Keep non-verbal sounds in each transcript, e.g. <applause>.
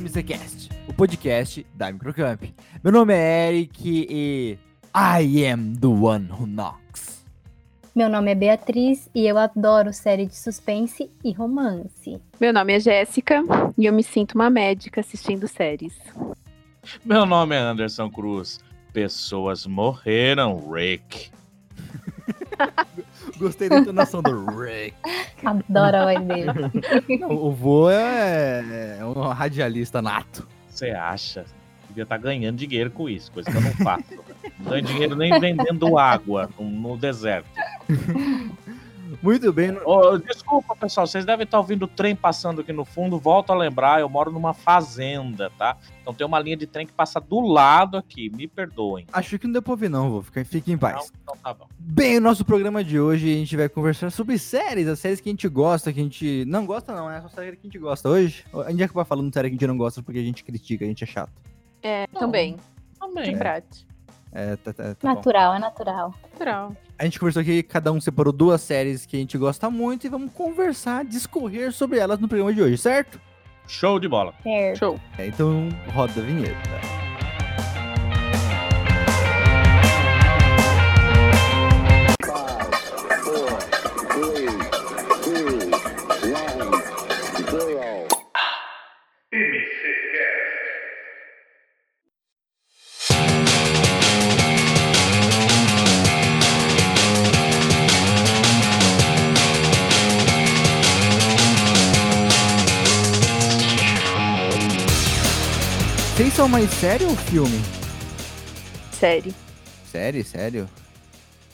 MCCast, o podcast da Microcamp. Meu nome é Eric e I am the one who knocks. Meu nome é Beatriz e eu adoro série de suspense e romance. Meu nome é Jéssica e eu me sinto uma médica assistindo séries. Meu nome é Anderson Cruz. Pessoas morreram, Rick. <laughs> Gostei da entonação do Rick. <laughs> Adoro a voz dele. <laughs> Não, o vô é, é um radialista nato. Você acha? Devia estar ganhando dinheiro com isso, coisa que eu não faço. não ganho dinheiro nem vendendo água no, no deserto. <laughs> Muito bem. Ô, desculpa, pessoal, vocês devem estar ouvindo o trem passando aqui no fundo. Volto a lembrar, eu moro numa fazenda, tá? Então tem uma linha de trem que passa do lado aqui. Me perdoem. Acho que não deu pra ouvir, não, vô. Fica, fique em paz. Não, então tá bom. Bem, o nosso programa de hoje a gente vai conversar sobre séries, as séries que a gente gosta, que a gente não gosta, não, é só série que a gente gosta hoje. A gente vai falando série que a gente não gosta porque a gente critica, a gente é chato. É, Não. também. Também. De prática. É, tá, tá, tá bom. Natural, é natural. Natural. A gente conversou aqui, cada um separou duas séries que a gente gosta muito e vamos conversar, discorrer sobre elas no programa de hoje, certo? Show de bola. Certo. Show. É, então, roda a vinheta. Vocês são mais série ou filme? Série. Série, sério?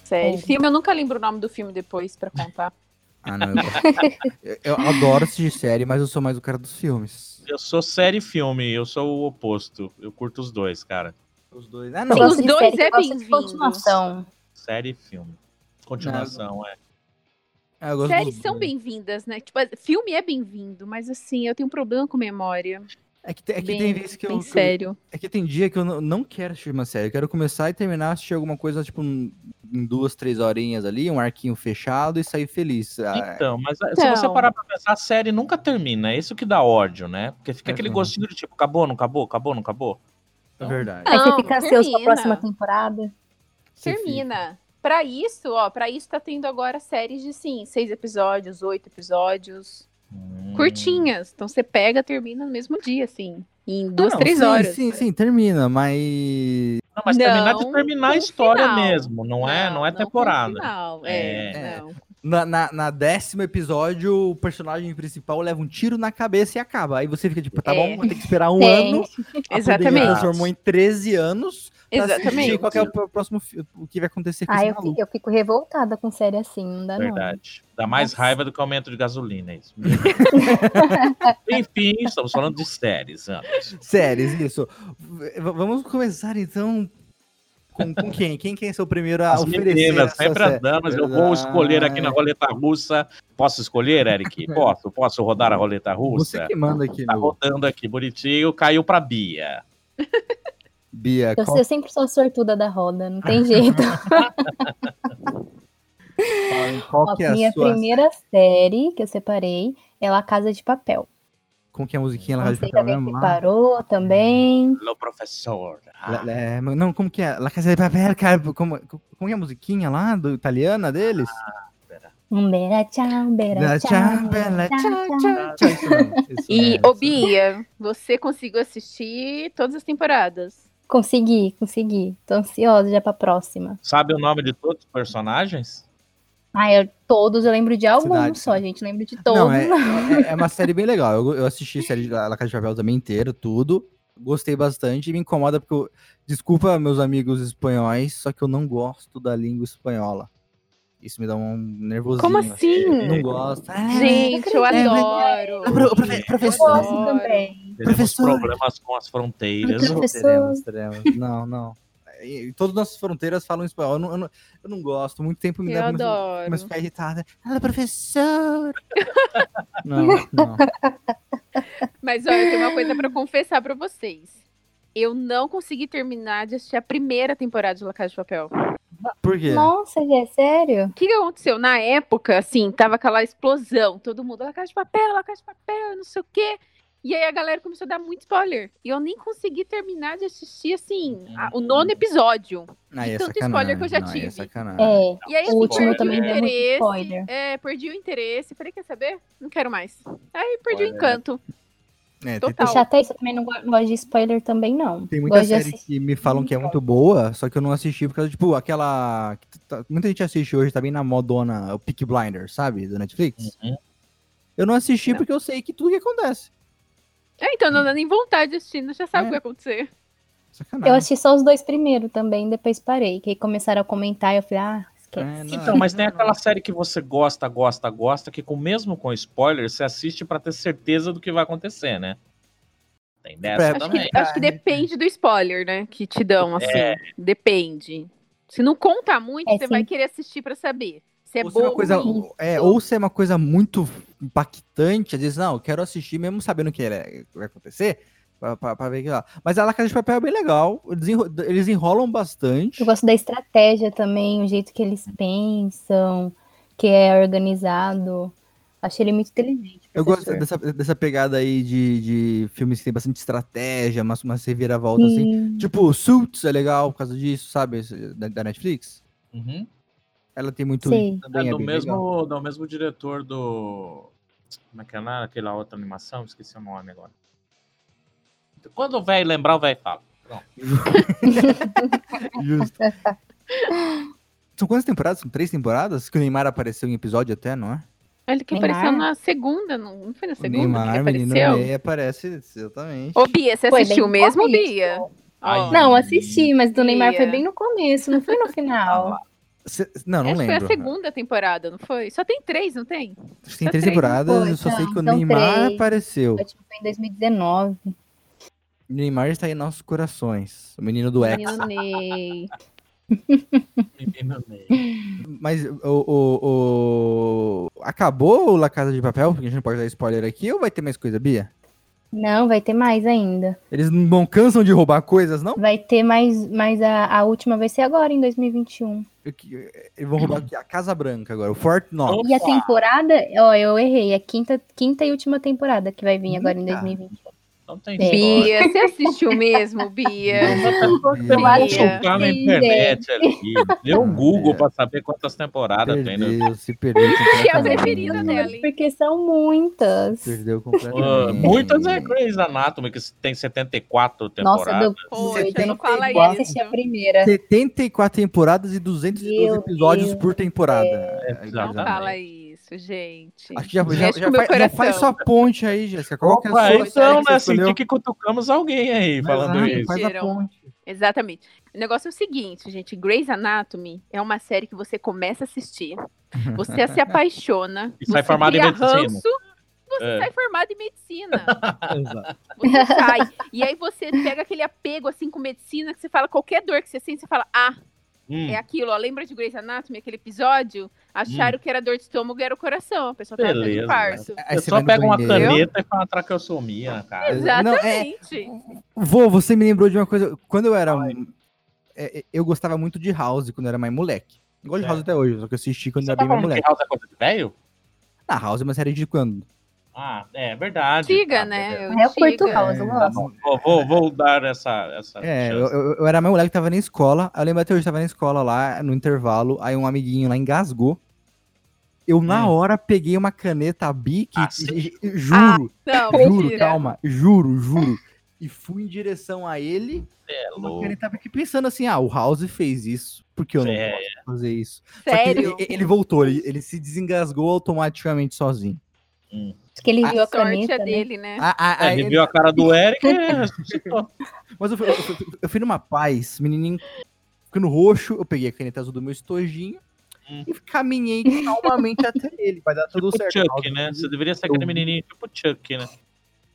Série. Série. Filme, eu nunca lembro o nome do filme depois pra contar. <laughs> Ah, não, eu, gosto. eu, eu adoro assistir série, mas eu sou mais o cara dos filmes. Eu sou série e filme, eu sou o oposto. Eu curto os dois, cara. Os dois. Ah, não. Sim, os dois série é eu gosto de bem-vindo. Continuação. Série e filme. Continuação, é. Ah, Séries são bem-vindas, né? Tipo, filme é bem-vindo, mas assim, eu tenho um problema com memória. É que, tem- é que bem, tem vezes que eu. bem que eu- sério. É que tem dia que eu não, não quero assistir uma série. Eu quero começar e terminar, assistir alguma coisa, tipo, em em duas, três horinhas ali, um arquinho fechado e sair feliz. Ah, Então, mas se você Então. parar pra pensar, a série nunca termina. É isso que dá ódio, né? Porque fica É aquele verdade. gostinho de tipo, acabou, não acabou, acabou, não acabou. é verdade. Aí você Não, fica ansioso pra próxima temporada. Você Termina. Pra isso, ó, pra isso tá tendo agora séries de, sim, seis episódios, oito episódios, Hum. curtinhas. Então você pega, termina no mesmo dia, assim, em duas, Não, três sim, horas. Sim, sim, termina, mas. Não, mas terminar de Não, terminar a história final. mesmo, não é, não é com temporada. final. É. É, não. Na, na, na décimo episódio, o personagem principal leva um tiro na cabeça e acaba. Aí você fica tipo, tá É. bom, vou ter que esperar um ano. <laughs> Exatamente. transformou em 13 anos. Exatamente. Qual é o pr- próximo o que vai acontecer com Ah, esse eu, fico- eu fico revoltada com série assim, não dá não. Verdade. Dá mais Nossa. raiva do que aumento de gasolina, é isso. <laughs> Enfim, estamos falando de séries, Anderson. Séries, isso. Vamos começar então com, com quem? Quem quer ser o primeiro a As oferecer meninas, sempre as damas. Eu vou escolher aqui na roleta russa. Posso escolher, Eric? <laughs> Posso? Posso rodar a roleta russa? Você que manda aqui, Tá meu. rodando aqui, bonitinho. Caiu pra Bia. <laughs> Bia, Eu, qual, eu sempre sou a sortuda da roda, não tem jeito. qual Ó, que é a minha sua... primeira série que eu separei é La Casa de Papel. Como que é a musiquinha lá Não de papel mesmo? lá? separou também. Alô, professor. Ah, La- é, não, como que é? La Casa de Papel, cara, como, como que é a musiquinha lá, do italiana deles? Um beira tchau, um beira Da tchau. bela, tchau, tchau, tchau. tchau, E, ô. Bia, você conseguiu assistir todas as temporadas? Consegui, consegui. Tô ansiosa já pra próxima. Sabe o nome de todos os personagens? Ah, eu, todos eu lembro de alguns Cidade. só, gente. Lembro de todos. Não, é, é, é uma série bem legal. Eu, eu assisti a série de La Casa de Papel também inteira, tudo. Gostei bastante e me incomoda porque eu, desculpa meus amigos espanhóis, só que eu não gosto da língua espanhola. Isso me dá um nervosinho. Como assim? Eu não gosto. Ah, Gente, eu é, adoro. Pro- profe- Eu professor. gosto também. Teremos Professor. problemas com as fronteiras. Professor. Teremos, teremos. Não, não. E, todas as nossas fronteiras falam espanhol. Eu não, eu não, eu não gosto. Muito tempo me Eu dá adoro. começo a ficar irritada. Ela, professor. <laughs> não, não. Mas olha, eu tenho uma coisa pra confessar pra vocês. Eu não consegui terminar de assistir a primeira temporada de La Casa de Papel. Por quê? Nossa, é sério? O que, que aconteceu? Na época, assim, tava aquela explosão. Todo mundo, La Casa de Papel, La Casa de Papel, não sei o quê. E aí a galera começou a dar muito spoiler. E eu nem consegui terminar de assistir, assim, a- o nono episódio. Aí é tanto spoiler que eu já não, É tive. sacanagem. É, E aí, assim, o último perdi também o deu muito spoiler. É, perdi o interesse. Falei, quer saber? Não quero mais. Aí perdi o Spoiler, né? encanto. É, Total. E chato é isso, eu também não go- gosto de spoiler também, não. tem muita gosto série assistir. que me falam que é muito boa, só que eu não assisti por causa, tipo, aquela. que tá- muita gente assiste hoje, tá bem na modona, o Peak Blinders, sabe? Do Netflix. Uhum. Eu não assisti Não. porque eu sei que tudo que acontece. É, então não dá nem vontade de assistir, não já sabe É. o que vai acontecer. Sacanagem. Eu assisti só os dois primeiros também, depois parei. Que aí começaram a comentar e eu falei, ah. É, Então, mas tem aquela série que você gosta, gosta, gosta, que com mesmo com spoiler, você assiste pra ter certeza do que vai acontecer, né? Tem dessa É, Acho também. que, acho que depende do spoiler, né? Que te dão, assim. É. Depende. Se não conta muito, É, você sim. vai querer assistir pra saber. Se é ou, se é boa coisa, ou é, ou se é uma coisa muito impactante, às vezes, não, eu quero assistir mesmo sabendo o que é- vai acontecer, pra ver que lá. Mas a La Casa de Papel é bem legal, eles, enro- eles enrolam bastante. Eu gosto da estratégia também, o jeito que eles pensam, que é organizado. Achei ele muito inteligente. Eu gosto dessa, dessa pegada aí de, de filmes que tem bastante estratégia, umas, umas reviravoltas assim. Sim. Tipo, Suits é legal por causa disso, sabe? Da, da Netflix. Uhum. Ela tem muito também. É É do legal. mesmo, do mesmo diretor do. Como é que é lá? Aquela outra animação? Esqueci o nome agora. Quando o velho lembrar, o velho fala. Pronto. <laughs> Justo. São quantas temporadas? São três temporadas? Que o Neymar apareceu em episódio até, não é? Ele que Neymar? apareceu na segunda, não, foi na O segunda que Neymar, ele menino apareceu? Ney, aparece exatamente. Ô, Bia, você Foi assistiu mesmo, começo. Bia? Ai, Não, assisti, mas do Neymar foi Bia. bem no começo, não foi no <laughs> final. Cê- não, não acho que lembro. foi a segunda temporada, não foi? Só tem três, não tem? Tem Só três três, temporadas, Foi, eu só sei que o Neymar três. apareceu. Foi tipo, foi em 2019. O Neymar está em nossos corações. O menino do X. Menino Ney. menino Ney. Mas o, o, o- Acabou o La Casa de Papel? Porque a gente não pode dar spoiler aqui, ou vai ter mais coisa, Bia? Não, vai ter mais ainda. Eles não cansam de roubar coisas, não? Vai ter mais, mas a, a última vai ser agora, em 2021. Eu que- Eles vão roubar aqui a Casa Branca agora, o Fort Knox. E a temporada, ó, eu errei, a quinta, quinta e última temporada que vai vir agora em Eita. 2021. Não tem É. história. Bia, você assistiu mesmo, <laughs> Bia? Você vai chutar na internet ali. Deu um Google pra saber quantas temporadas tem, né? Perdeu, se perdeu Que é a preferida dela? Porque são muitas. Perdeu completamente. muitas é Grey's Anatomy, que tem 74 Nossa, temporadas. deu Poxa, não fala isso. assisti a primeira. 74 temporadas e 212 Meu episódios Deus por temporada. Não Exatamente. fala isso, gente. Acho que já, já, já, faz, já faz sua ponte aí, Jéssica. Qual que é a sua então, né? Senti que cutucamos alguém aí falando Exato, isso. Faz a ponte. Exatamente. O negócio é o seguinte, gente. Grey's Anatomy é uma série que você começa a assistir, <laughs> você se apaixona, E sai você formado em medicina. ranço, você É. sai formado em medicina. <laughs> Exato. Você sai. E aí você pega aquele apego assim com medicina que você fala qualquer dor que você sente, você fala: "Ah, Hum, é aquilo, ó. Lembra de Grey's Anatomy, aquele episódio? Acharam que era dor de estômago e era o coração. A pessoa tava tendo Beleza, infarto. Aí eu você só pego uma caneta e traqueostomia na cara. Não, é- Exatamente. Vô, você me lembrou de uma coisa. Quando eu era. um- é, é, eu gostava muito de House quando eu era mais moleque. Eu gosto de É. House até hoje, só que eu assisti quando Você eu tá era bem mais moleque. House é coisa de velho? Ah, House é uma série de quando? Ah, é verdade. Antiga, Tá, né? beleza. É, eu curto Antiga. House, eu É, gosto. Vou, vou, vou dar essa, essa É, eu, eu, eu era mais moleque, tava na escola. Eu lembro até hoje, tava na escola lá, no intervalo. Aí um amiguinho lá engasgou. Eu, na Hum. hora, peguei uma caneta Bic. Ah, e- e- juro, Não, juro, mentira. calma. Juro, juro. E fui em direção a ele. É Uma caneta Bic pensando assim: ah, o House fez isso. Por que eu não É. posso fazer isso? Só que Sério? ele, ele voltou, ele, ele se desengasgou automaticamente sozinho. Acho que ele A viu a sorte caneta, é né? dele, né? Ah, ah, É, ah, ele ele- viu a cara do Eric e ressuscitou. <laughs> Mas eu, fui- eu fui- eu fui numa paz, menininho ficando roxo, eu peguei a caneta azul do meu estojinho Hum. e caminhei calmamente até ele. Vai dar tudo Tipo certo. Chuck, né? Você deveria ser aquele menininho tipo Chuck, né?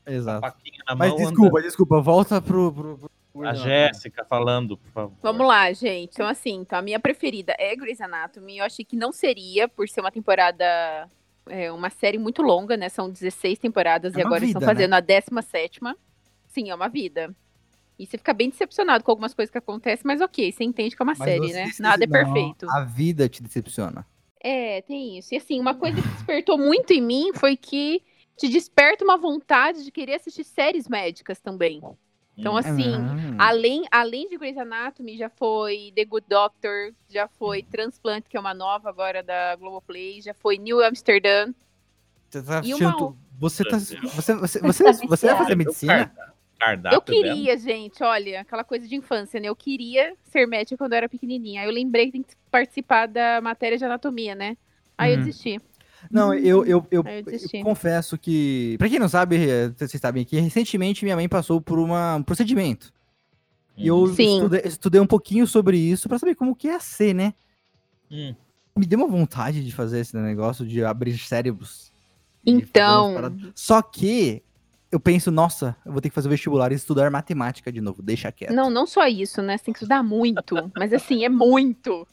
Exato. Faquinha na Mas mão, desculpa, desculpa, volta pro. pro, pro- anda. A Jéssica falando, por favor. Vamos lá, gente. Então, assim, então a minha preferida é Grey's Anatomy. Eu achei que não seria, por ser uma temporada, é, uma série muito longa, né? São 16 temporadas É e agora vida, estão fazendo a 17. Sim, é uma vida. E você fica bem decepcionado com algumas coisas que acontecem, mas ok, você entende que é uma Mas série, né? Nada é perfeito. A vida te decepciona. É, tem isso. E assim, uma coisa que despertou muito em mim foi que te desperta uma vontade de querer assistir séries médicas também. Então, Hum. assim, Ah. além, além de Grey's Anatomy, já foi The Good Doctor, já foi Transplant, que é uma nova agora da Globoplay, já foi New Amsterdam. Você tá E assistindo uma Você tá. Você, você, Tá você, você vai viciado. fazer medicina? Cardápio eu dela. queria, gente, olha, aquela coisa de infância, né? Eu queria ser médica quando eu era pequenininha. Aí eu lembrei que tem que participar da matéria de anatomia, né? Aí eu Uhum. desisti. Não, eu, eu, eu, eu confesso que. Pra quem não sabe, eh, vocês sabem que recentemente minha mãe passou por uma, um procedimento. E eu Sim. estudei, estudei um pouquinho sobre isso pra saber como que é ser, né? Hum. Me deu uma vontade de fazer esse negócio de abrir cérebros. Então. Só que eu penso, nossa, eu vou ter que fazer o vestibular e estudar matemática de novo. Deixa quieto. não, não só isso, né? Você tem que estudar muito, mas assim, é muito.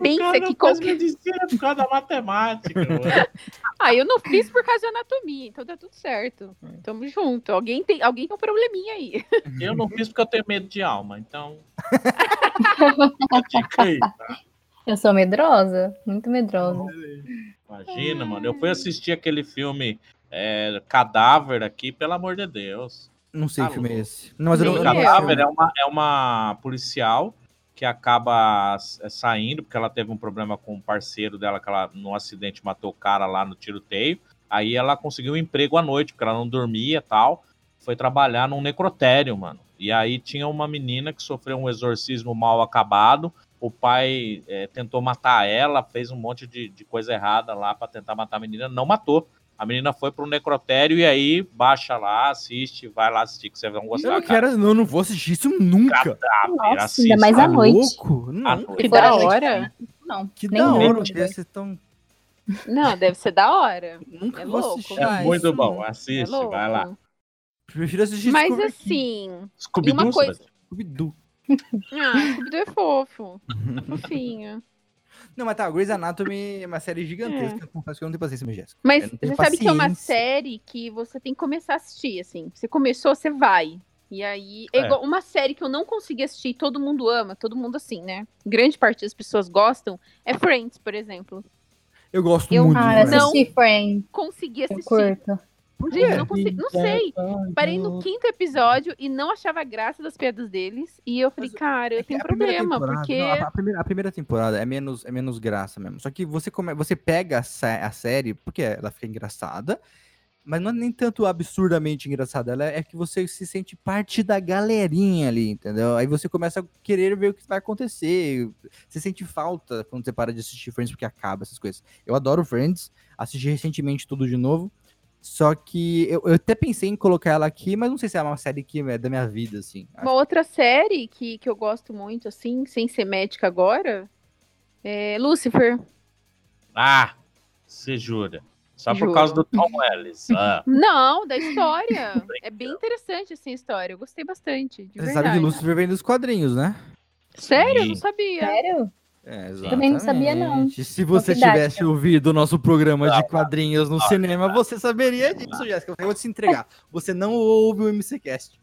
Pensa que qualquer... medicina por causa da matemática. <laughs> Ah, eu não fiz por causa de anatomia, então tá tudo certo. Tamo junto. Alguém tem, alguém tem um probleminha aí. Eu não fiz porque eu tenho medo de alma, então. <laughs> Aí, tá? Eu sou medrosa, muito medrosa. Imagina, mano. Eu fui assistir aquele filme é, Cadáver aqui, pelo amor de Deus. Não sei Tá que filme é esse. Não, mas eu não. Cadáver é uma, é uma policial que acaba é, saindo, porque ela teve um problema com o parceiro dela, que ela, num acidente, matou o cara lá no tiroteio. Aí ela conseguiu um emprego à noite, porque ela não dormia tal. Foi trabalhar num necrotério, mano. E aí tinha uma menina que sofreu um exorcismo mal acabado. O pai é, tentou matar ela, fez um monte de, de coisa errada lá pra tentar matar a menina, não matou. A menina foi pro necrotério e aí baixa lá, assiste, vai lá assistir, que vocês vão Eu gostar. não cara. quero, eu não vou assistir isso nunca. Nossa, assista. ainda mais Tá à noite. louco? Não, À noite. Que da hora. Não, que nem da hora. Devia ser tão... Não, deve ser da hora. Nunca É vou louco, assistir. É muito bom, não. É assiste, louco. vai lá. Prefiro assistir Mas Scooby- assim. Scooby-Doo, uma coisa-? Scooby-Doo. Ah, Scooby-Doo é fofo. <laughs> Fofinho. Não, mas tá, Grey's Anatomy é uma série gigantesca. Eu confesso que eu não tenho paciência, minha Jéssica. Mas você sabe que é uma paciência. série que você tem que começar a assistir, assim. Você começou, você vai. E aí, é É. igual uma série que eu não consegui assistir, e todo mundo ama, todo mundo assim, né? Grande parte das pessoas gostam, é Friends, por exemplo. Eu gosto Eu- muito. Ah, eu Não. assisti Friends, Consegui eu assistir. Curto. Gente, eu não, consegui, não sei. Parei no quinto episódio e não achava graça das piadas deles. E eu falei, cara, eu É tenho problema, porque. não, a, a primeira, a primeira temporada é menos, é menos graça mesmo. Só que você, come, você pega a, a série, porque ela fica engraçada, mas não é nem tanto absurdamente engraçada. Ela é que você se sente parte da galerinha ali, entendeu? Aí você começa a querer ver o que vai acontecer. Você sente falta quando você para de assistir Friends porque acaba essas coisas. Eu adoro Friends, assisti recentemente tudo de novo. Só que eu, eu até pensei em colocar ela aqui, mas não sei se é uma série que é da minha vida, assim. Uma outra série que, que eu gosto muito, assim, sem ser médica agora, é Lucifer. Ah, você jura. Só por Juro. causa do Tom Ellis. Ah, <laughs> Não, da história. <laughs> é bem interessante, assim, a história. Eu gostei bastante, de Você verdade. sabe que Lucifer vem dos quadrinhos, né? Sério? Eu Sim. não sabia. Sério? É, Também não sabia, não. Se você Novidade. tivesse ouvido o nosso programa de quadrinhos no cinema, você saberia disso, Jéssica. Eu vou te entregar. Você não ouve o MCCast.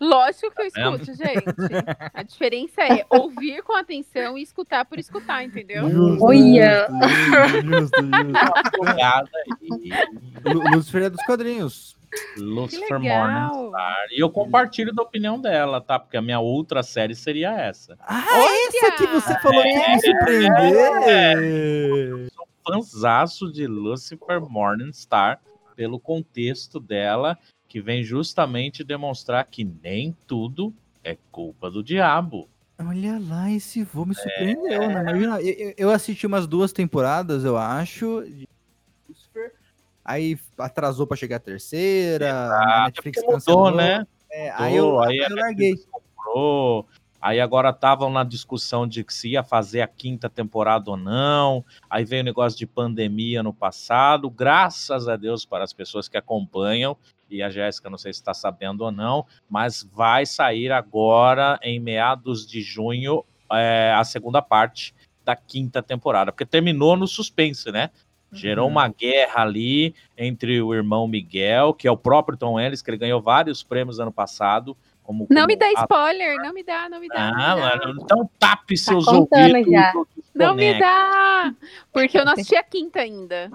Lógico que eu vendo? escuto, gente. A diferença é ouvir com atenção e escutar por escutar, entendeu? Olha! Justo, justo. Lu- Lucifer é dos quadrinhos. Lucifer. Morningstar. E eu compartilho da opinião dela, tá? Porque a minha outra série seria essa. Ah, essa que você falou que ia me surpreender. Fanzaço de Lucifer Morningstar, pelo contexto dela, que vem justamente demonstrar que nem tudo é culpa do diabo. Olha lá, esse voo me surpreendeu, né? Imagina, eu, eu- eu assisti umas duas temporadas, eu acho. Aí atrasou pra chegar a terceira, a Netflix Porque cancelou. mudou, né? É, aí eu, Mudou, aí eu larguei. Comprou. Aí agora estavam na discussão de se ia fazer a quinta temporada ou não. Aí veio o negócio de pandemia no passado. Graças a Deus para as pessoas que acompanham. E a Jéssica, não sei se está sabendo ou não, mas vai sair agora, em meados de junho, é, a segunda parte da quinta temporada. Porque terminou no suspense, né? Gerou Uhum. uma guerra ali entre o irmão Miguel, que é o próprio Tom Ellis, que ele ganhou vários prêmios ano passado. Como, Não como me dá ator. spoiler, não me dá, não me dá. Ah, não me dá. mano, então tape seus contando ouvidos Não me dá! Porque eu não assisti a quinta ainda.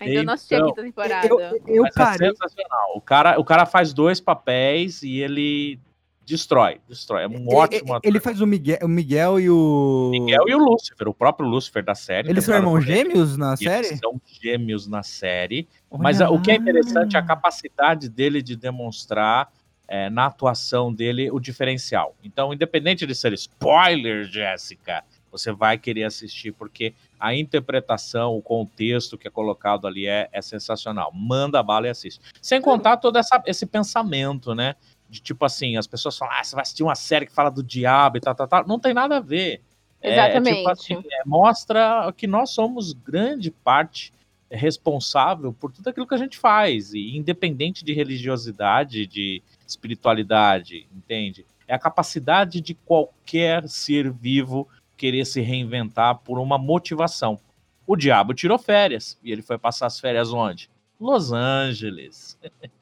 Ainda não assisti a Então, quinta temporada. Eu, eu Mas é parei. sensacional. O cara, o cara faz dois papéis e ele destrói, destrói. É um Ele, ótimo ator. ele faz o Miguel, o Miguel e o. Miguel e o Lúcifer, o próprio Lúcifer da série. Eles são irmãos gêmeos na Eles série? são gêmeos na série. Mas Olha a- o que é lá. interessante é a capacidade dele de demonstrar é, na atuação dele o diferencial. Então, independente de ser spoiler, Jéssica, você vai querer assistir, porque a interpretação, o contexto que é colocado ali é, é sensacional. Manda a bala e assiste. Sem contar todo essa- esse pensamento, né? De tipo assim, as pessoas falam, ah, você vai assistir uma série que fala do diabo e tal, tal, tal. Não tem nada a ver. É, é Exatamente. tipo assim, é, mostra que nós somos grande parte responsável por tudo aquilo que a gente faz, e independente de religiosidade, de espiritualidade, entende? É a capacidade de qualquer ser vivo querer se reinventar por uma motivação. O diabo tirou férias, e ele foi passar as férias onde? Los Angeles. <laughs>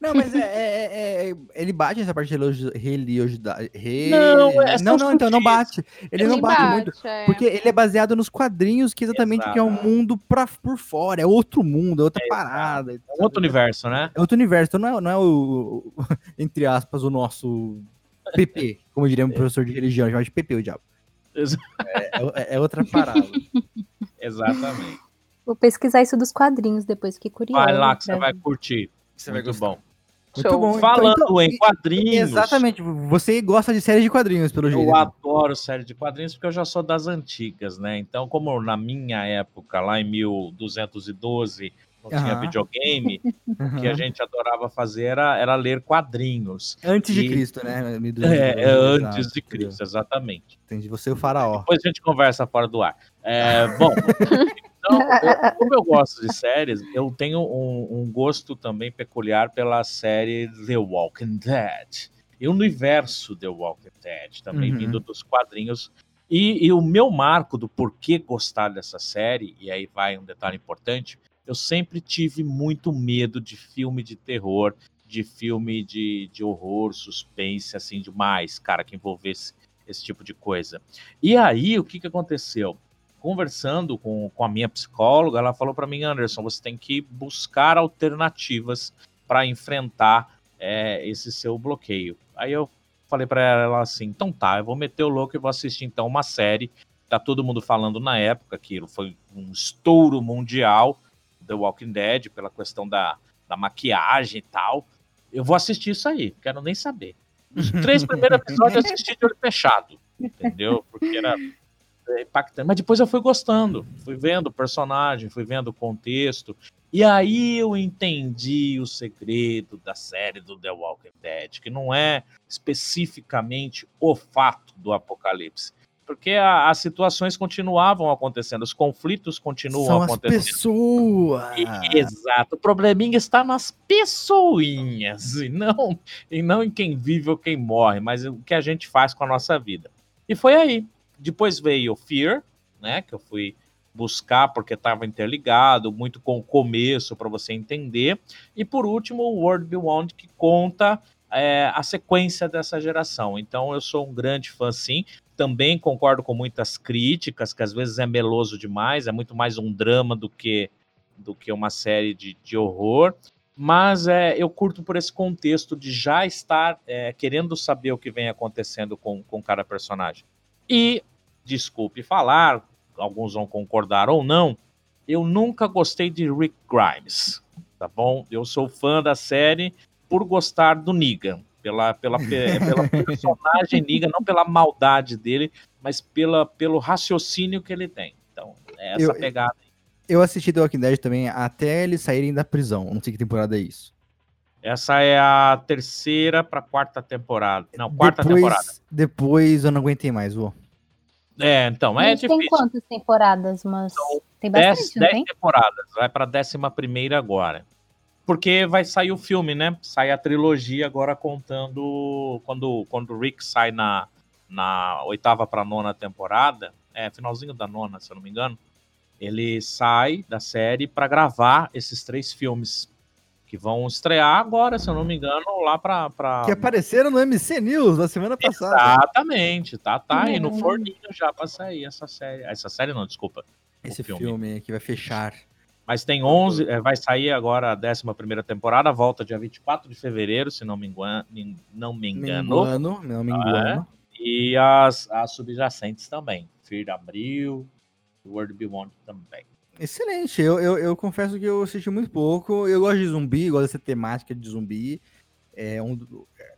Não, mas é, é- é- ele bate nessa parte de religi- religiosidade. re- Não, é- não, não, então não bate. Ele não bate muito. é. Porque ele é baseado nos quadrinhos, que exatamente o que é um mundo pra, por fora, é outro mundo, é outra parada. É outro universo, né? É outro universo, então não é, não é o, o- entre aspas, o nosso PP, como diria um <laughs> professor de religião, chama de PP o diabo. É, é- é outra parada. <laughs> Exatamente. Vou pesquisar isso dos quadrinhos depois, que curioso. Vai lá que você vai curtir. Você vai Muito gostar. bom. Muito bom. Então- Falando então, em quadrinhos. Exatamente, você gosta de séries de quadrinhos, pelo jeito. Eu adoro série de quadrinhos porque eu já sou das antigas, né? Então, como na minha época, lá em 1212, não tinha videogame, <laughs> o que a gente adorava fazer era, era ler quadrinhos. Antes de E- Cristo, né? É, é antes Exato, de Cristo, exatamente. Entendi. Você é o faraó. Depois a gente conversa fora do ar. É, bom, <laughs> então, <laughs> eu- como eu gosto de séries, eu tenho um, um gosto também peculiar pela série The Walking Dead. E o universo The Walking Dead, também Uhum. vindo dos quadrinhos. E, e o meu marco do porquê gostar dessa série, e aí vai um detalhe importante, eu sempre tive muito medo de filme de terror, de filme de, de horror, suspense, assim, demais, cara, que envolvesse esse tipo de coisa. E aí, o que, que aconteceu? Conversando com, com a minha psicóloga, ela falou para mim, Anderson, você tem que buscar alternativas para enfrentar é, esse seu bloqueio. Aí eu falei para ela assim, então tá, eu vou meter o louco e vou assistir então uma série. Tá todo mundo falando na época que foi um estouro mundial, The Walking Dead, pela questão da, da maquiagem e tal. Eu vou assistir isso aí, quero nem saber. Os três primeiros episódios eu assisti de olho fechado, entendeu? Porque era impactante. Mas depois eu fui gostando, fui vendo o personagem, fui vendo o contexto. E aí eu entendi o segredo da série do The Walking Dead, que não é especificamente o fato do apocalipse. Porque a- as situações continuavam acontecendo, os conflitos continuam São as acontecendo. pessoas. E- Exato. O probleminha está nas pessoinhas e não, e não em quem vive ou quem morre, mas o que a gente faz com a nossa vida. E foi aí. Depois veio Fear, né? Que eu fui buscar porque estava interligado, muito com o começo para você entender. E por último, o World Beyond, que conta é, a sequência dessa geração. Então eu sou um grande fã, sim. Também concordo com muitas críticas, que às vezes é meloso demais, é muito mais um drama do que do que uma série de, de horror. Mas é, eu curto por esse contexto de já estar é, querendo saber o que vem acontecendo com, com cada personagem. E, desculpe falar, alguns vão concordar ou não, eu nunca gostei de Rick Grimes, tá bom? Eu sou fã da série por gostar do Negan, pela, pela, pe- pela <laughs> personagem Negan, não pela maldade dele, mas pela, pelo raciocínio que ele tem. Então, é essa Eu- pegada. Eu assisti The Walking Dead também até eles saírem da prisão. Não sei que temporada é isso. Essa é a terceira para quarta temporada. Não, quarta depois, temporada. Depois eu não aguentei mais, vô. É, então, é Mas tem difícil. quantas temporadas? Mas tem Dez, bastante, não dez tem? temporadas, vai para décima primeira agora. Porque vai sair o filme, né? Sai a trilogia agora contando quando, quando o Rick sai na, na oitava para nona temporada, é finalzinho da nona, se eu não me engano. Ele sai da série para gravar esses três filmes que vão estrear agora, se eu não me engano, lá pra. pra... Que apareceram no MC News na semana passada. Exatamente, tá, tá aí no Hum. forninho já pra sair essa série. Essa série não, desculpa. Esse filme. filme. que vai fechar. Mas tem 11, é, vai sair agora a 11 temporada, volta dia 24 de fevereiro, se não me engano. Não me Me engano. engano, não me Ah, engano. E as, as subjacentes também. Fear de Abril, World Beyond também. Excelente. Eu, eu, eu confesso que eu assisti muito pouco. Eu gosto de zumbi, gosto dessa temática de zumbi. É um, é,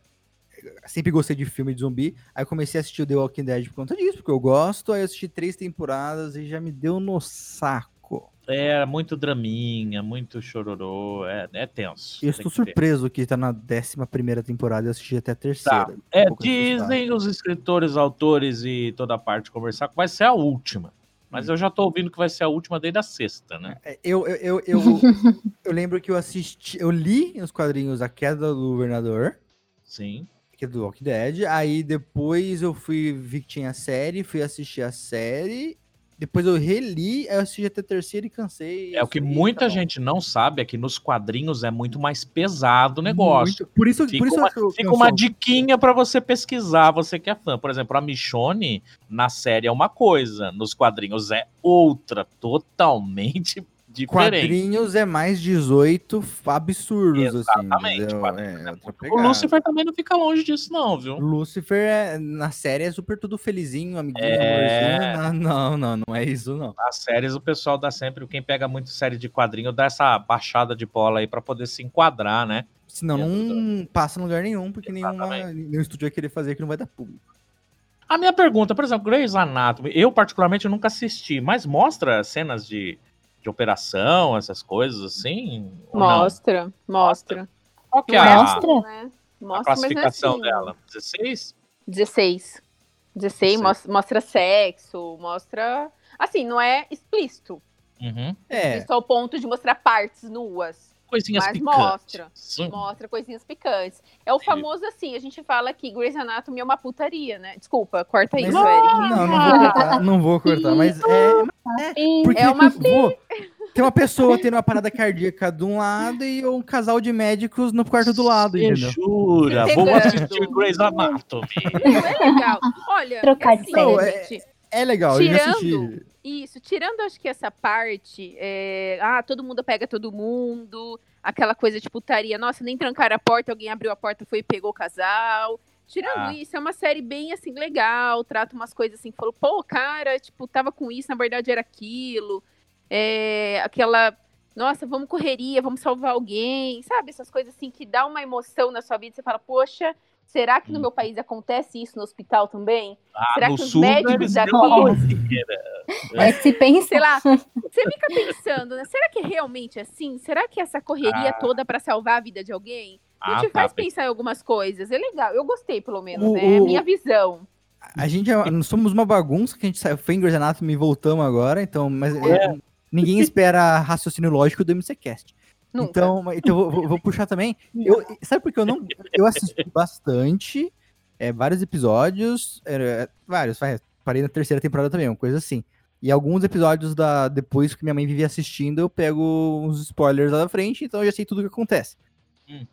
sempre gostei de filme de zumbi. Aí comecei a assistir o The Walking Dead por conta disso, porque eu gosto. Aí eu assisti três temporadas e já me deu no saco. É muito draminha, muito chororô, é, é tenso. Eu estou surpreso que tá na 11 primeira temporada e assisti até a terceira. Tá. É, Um assustado. dizem os escritores, autores e toda a parte conversar que vai ser a última. Mas Hum. eu já tô ouvindo que vai ser a última desde a sexta, né? É, Eu, eu, eu, eu, <laughs> eu lembro que eu assisti, eu li nos quadrinhos A Queda do Governador, Sim. que é do Walking Dead, aí depois eu fui, vi que tinha a série, fui assistir a série, depois eu reli, aí eu assisti até terceira e cansei. É o que muita tá gente não sabe é que nos quadrinhos é muito mais pesado o negócio. Muito- Por isso, Fica por isso uma, eu- fica eu uma sou- diquinha pra você pesquisar, você que é fã. Por exemplo, a Michonne na série é uma coisa, nos quadrinhos é outra, totalmente diferente. Quadrinhos é mais 18 f- absurdos, Exatamente, assim. quadrinhos É, é O. Lucifer também não fica longe disso, não, viu? Lucifer é- na série é super tudo felizinho, amiguinho, É. amorzinho. Não, não, não é isso, não. Nas séries, o pessoal dá sempre. Quem pega muito série de quadrinho dá essa baixada de bola aí pra poder se enquadrar, né? Senão não passa em lugar nenhum, porque nenhuma, Exatamente. nenhum estúdio vai querer fazer que não vai dar público. A minha pergunta, por exemplo, Grey's Anatomy, eu particularmente nunca assisti, mas mostra cenas de, de operação, essas coisas assim? Mostra, mostra. Qual que é a, Mostra. né? a Mostra, classificação mas não é assim. dela? 16? 16. 16, mostra, mostra sexo, mostra. Assim, não é explícito. Uhum. É, Isso ao ponto de mostrar partes nuas. Coisinhas Mas picantes. mostra. Sim. Mostra coisinhas picantes. É o famoso assim, a gente fala que Grey's Anatomy é uma putaria, né? Desculpa, corta mas- isso, Eric. não, não vou cortar, não vou cortar, mas é. Sim. Porque É uma vou- tem uma pessoa tendo uma parada cardíaca de um lado e um casal de médicos no quarto do lado, Você entendeu? jura? Vou assistir Grey's Anatomy. Não é legal. Olha, Trocar é de assim, é- É legal, eu já Tirando- assisti. Isso, tirando acho que essa parte, é, ah, todo mundo pega todo mundo, aquela coisa de putaria, nossa, nem trancaram a porta, alguém abriu a porta, foi e pegou o casal. Tirando Ah. isso, é uma série bem assim, legal, trata umas coisas assim, falou, pô, cara, tipo, tava com isso, na verdade era aquilo. É, aquela, nossa, vamos correria, vamos salvar alguém, sabe? Essas coisas assim que dá uma emoção na sua vida, você fala, poxa, será que no meu país acontece isso no hospital também? Ah, Será no que os sul médicos daqui-. <laughs> É que se pensa. sei lá, você fica pensando, né? Será que é realmente assim? Será que essa correria Ah. toda pra salvar a vida de alguém? A Ah, gente tá. faz pensar em algumas coisas. É legal. Eu gostei, pelo menos, O- né? É minha visão. A gente é, nós somos uma bagunça que a gente saiu Grey's Anatomy e voltamos agora, então, mas é, ninguém espera raciocínio lógico do MCCast. Nunca. Então, então eu vou, vou- puxar também. Eu, sabe por que eu não. Eu assisti <laughs> bastante, é, vários episódios, é, vários, parei na terceira temporada também, uma coisa assim. E alguns episódios da depois que minha mãe vivia assistindo, eu pego uns spoilers lá da frente, então eu já sei tudo o que acontece. Hum.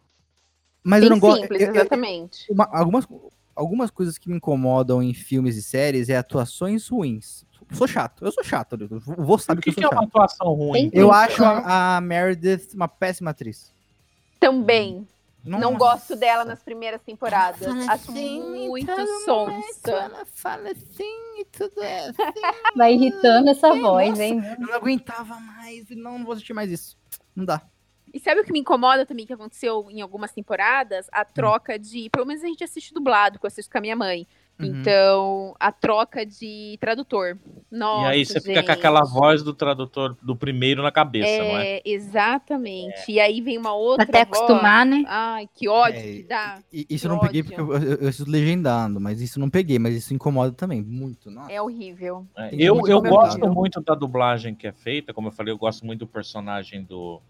Mas Bem eu não gosto. simples, eu- eu- exatamente. uma- algumas, algumas coisas que me incomodam em filmes e séries é atuações ruins. Sou chato, eu sou chato, eu vou O saber que, que, eu que é sou uma chato. atuação ruim? Eu acho a, a Meredith uma péssima atriz. Também. Não Nossa. gosto dela nas primeiras temporadas. Assim, muito então, sonsa. Ela fala assim e tudo é assim. Vai irritando essa Nossa. voz, hein? Eu não aguentava mais e não, não vou assistir mais isso. Não dá. E sabe o que me incomoda também que aconteceu em algumas temporadas? A troca de. Pelo menos a gente assiste dublado, que eu assisto com a minha mãe. Uhum. Então, a troca de tradutor. Nossa, e aí você fica com gente. aquela voz do tradutor do primeiro na cabeça, não é? É, exatamente. E aí vem uma outra Até voz. acostumar, né? Ai, que ódio É, que dá. E- Isso eu não peguei ódio. porque eu, eu, eu assisto legendando, mas isso não peguei, mas isso incomoda também, muito. Nossa. É horrível. É, Eu, eu comentário. gosto muito da dublagem que é feita, como eu falei, eu gosto muito do personagem do,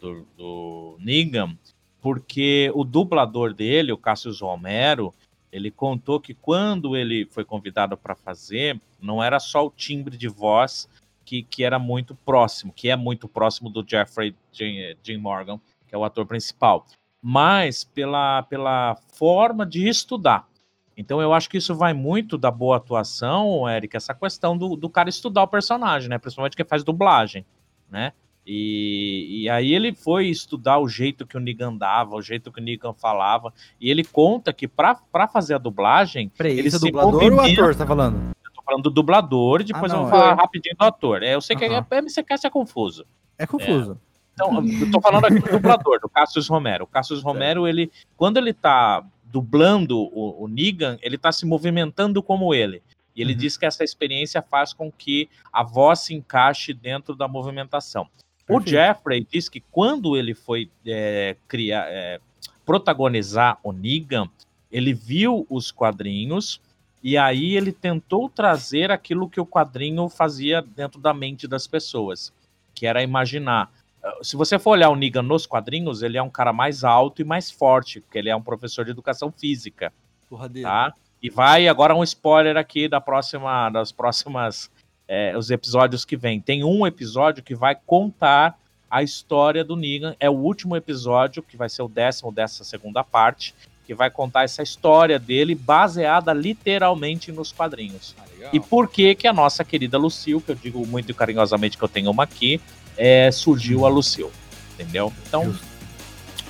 do, do Negan, porque o dublador dele, o Cassius Romero, ele contou que quando ele foi convidado para fazer, não era só o timbre de voz que, que era muito próximo, que é muito próximo do Jeffrey Jim, Jim Morgan, que é o ator principal, mas pela, pela forma de estudar. Então eu acho que isso vai muito da boa atuação, Eric, essa questão do, do cara estudar o personagem, né? Principalmente quem faz dublagem, né? E, e, aí ele foi estudar o jeito que o Negan andava, o jeito que o Negan falava, e ele conta que para fazer a dublagem. Peraí, ele é se dublador ou movimenta- ator, você tá falando? Eu tô falando do dublador, e depois Ah, eu não, vou falar é. rapidinho do ator. É, eu sei que Aham. é, MCCast é confuso. É confuso. Então, eu tô falando aqui do dublador, do Cassius Romero. O Cassius Romero, ele, quando ele tá dublando o, o Negan, ele tá se movimentando como ele. E ele Uhum. diz que essa experiência faz com que a voz se encaixe dentro da movimentação. O Perfeito. Jeffrey diz que quando ele foi é, criar, é, protagonizar o Negan, ele viu os quadrinhos e aí ele tentou trazer aquilo que o quadrinho fazia dentro da mente das pessoas, que era imaginar. eh, Se você for olhar o Negan nos quadrinhos, ele é um cara mais alto e mais forte, porque ele é um professor de educação física Porradeiro. tá? E vai agora um spoiler aqui da próxima, das próximas é, os episódios que vem. Tem um episódio que vai contar a história do Negan. É o último episódio que vai ser o décimo dessa segunda parte, que vai contar essa história dele baseada literalmente nos quadrinhos. Ah. E por que que a nossa querida Lucille, que eu digo muito carinhosamente que eu tenho uma aqui, é, surgiu a Lucille, entendeu? Então,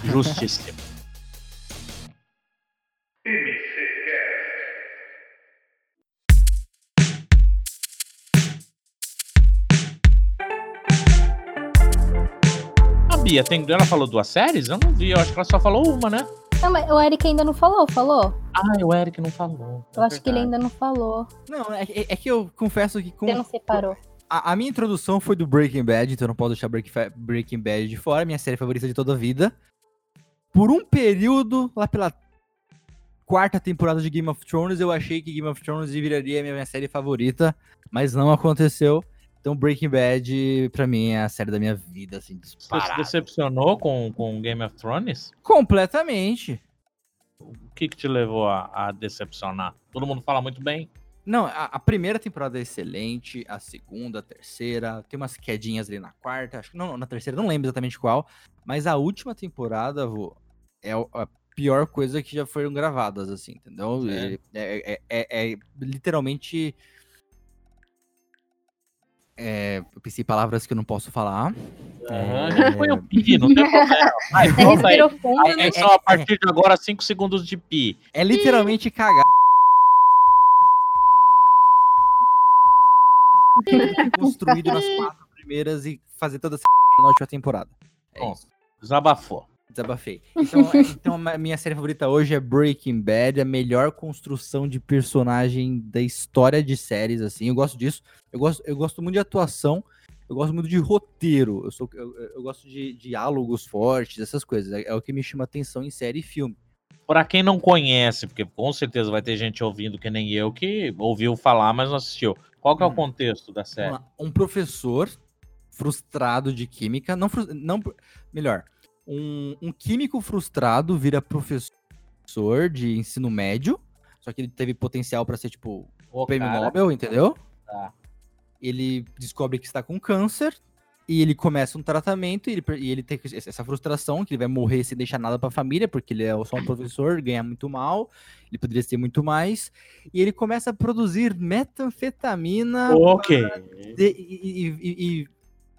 Justo. justíssimo. Ela falou duas séries? Eu não vi, eu acho que ela só falou uma, né? Não, mas o Eric ainda não falou, falou? Ah, o Eric não falou. Eu acho que ele ainda não falou. Não, é, é- é que eu confesso que com Você não separou. a, a minha introdução foi do Breaking Bad, então eu não posso deixar Break- Breaking Bad de fora, minha série favorita de toda a vida. Por um período, lá pela quarta temporada de Game of Thrones, eu achei que Game of Thrones viraria a minha série favorita, mas não aconteceu. Então Breaking Bad, pra mim, é a série da minha vida, assim, Você se disparada. decepcionou com, com Game of Thrones? Completamente. O que, que te levou a, a decepcionar? Todo mundo fala muito bem. Não, a, a primeira temporada é excelente, a segunda, a terceira, tem umas quedinhas ali na quarta, acho que não, na terceira, não lembro exatamente qual, mas a última temporada, vô, é a pior coisa que já foram gravadas, assim, entendeu? É, é- é- é- é literalmente. É, eu pensei palavras que eu não posso falar. Aham, É. já foi um pi, não tem problema. <laughs> Vai, Você volta aí. respirou fundo, Aí, né? aí são a partir de agora 5 segundos de pi. É literalmente cagar. <laughs> construído nas quatro primeiras e fazer toda essa <laughs> na última temporada. É Bom. isso. Desabafou. Desabafei. <laughs> Então, então a minha série favorita hoje é Breaking Bad, a melhor construção de personagem da história de séries, assim. Eu gosto disso. Eu gosto, eu gosto muito de atuação. Eu gosto muito de roteiro. Eu, sou, eu, eu gosto de diálogos fortes, essas coisas. É, é o que me chama atenção em série e filme. Pra quem não conhece, porque com certeza vai ter gente ouvindo que nem eu que ouviu falar, mas não assistiu. Qual que é o Hum. contexto da série? Um professor frustrado de química, não, não melhor, um, um químico frustrado vira professor de ensino médio, só que ele teve potencial para ser tipo Ô, prêmio cara, Nobel, entendeu? Tá. Ele descobre que está com câncer e ele começa um tratamento e ele, e ele tem essa frustração que ele vai morrer sem deixar nada para a família, porque ele é só um professor, ganha muito mal, ele poderia ser muito mais, e ele começa a produzir metanfetamina Ok. de- e- e- e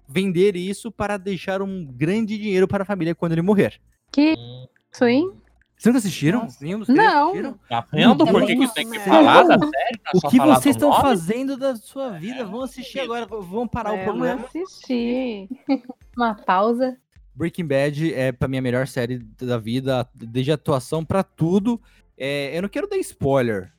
vender isso para deixar um grande dinheiro para a família quando ele morrer. Que Hum, isso, hein? Vocês nunca assistiram? Nossa. Nenhum dos Não. assistiram? Tá vendo por que, que tem que falar da série? É O que vocês estão nome? fazendo da sua vida? Vão assistir agora, vão parar o É, programa. não assisti. <laughs> Uma pausa. Breaking Bad é pra mim a melhor série da vida, desde a atuação pra tudo. É, eu não quero dar spoiler.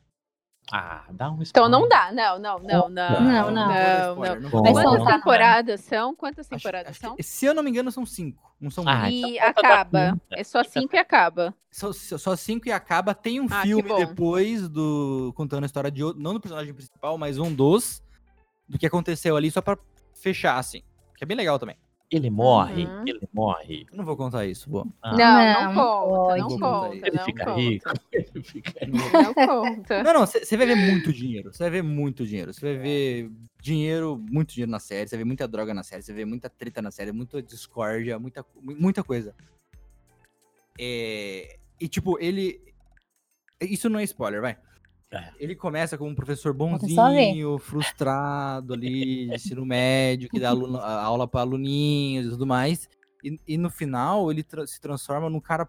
Ah, dá um Então não spoiler. dá, não, não, não, não. Não, não. Não, spoiler, não. não Quantas spoiler. soltar. temporadas são? Quantas Acho- temporadas acho são? que- se eu não me engano, são cinco. Não são Ah. E então da acaba. É só cinco e acaba. Só, só cinco e acaba. Tem um Ah, filme depois do contando a história de outro, não do personagem principal, mas um dos do que aconteceu ali só pra fechar assim, que é bem legal também. Ele morre, Uhum. ele morre. Eu não vou contar isso, vou. Ah, Não, Não, não conta, não não pode. conta, ele não fica conta. rico. <laughs> <laughs> Ele fica rico. Não conta. Não, não, você vai ver muito dinheiro. Você vai ver muito dinheiro. Você vai ver dinheiro, muito dinheiro na série. Você vai ver muita droga na série. Você vai ver muita treta na série, muita discórdia, muita, muita coisa. É, e tipo, ele. Isso não é spoiler, vai. É. Ele começa como um professor bonzinho, frustrado ali, de ensino médio, que dá aluno- aula para aluninhos e tudo mais. E, e no final ele tra- se transforma num cara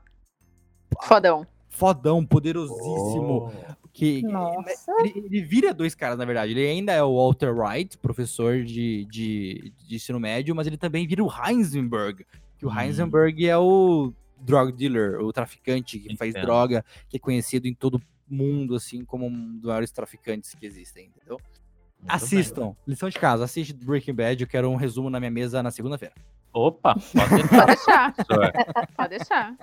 Fodão. fodão, poderosíssimo. Que, que- Nossa. ele, ele vira dois caras, na verdade. Ele ainda é o Walter White, professor de, de, de ensino médio, mas ele também vira o Heisenberg. Que o Hum. Heisenberg é o drug dealer, o traficante que faz droga, que é conhecido em todo mundo, assim, como um dos maiores traficantes que existem, entendeu? Muito Assistam. Lição de casa, assiste Breaking Bad, eu quero um resumo na minha mesa na segunda-feira. bem. Opa, pode <laughs> Pode deixar. Pode deixar.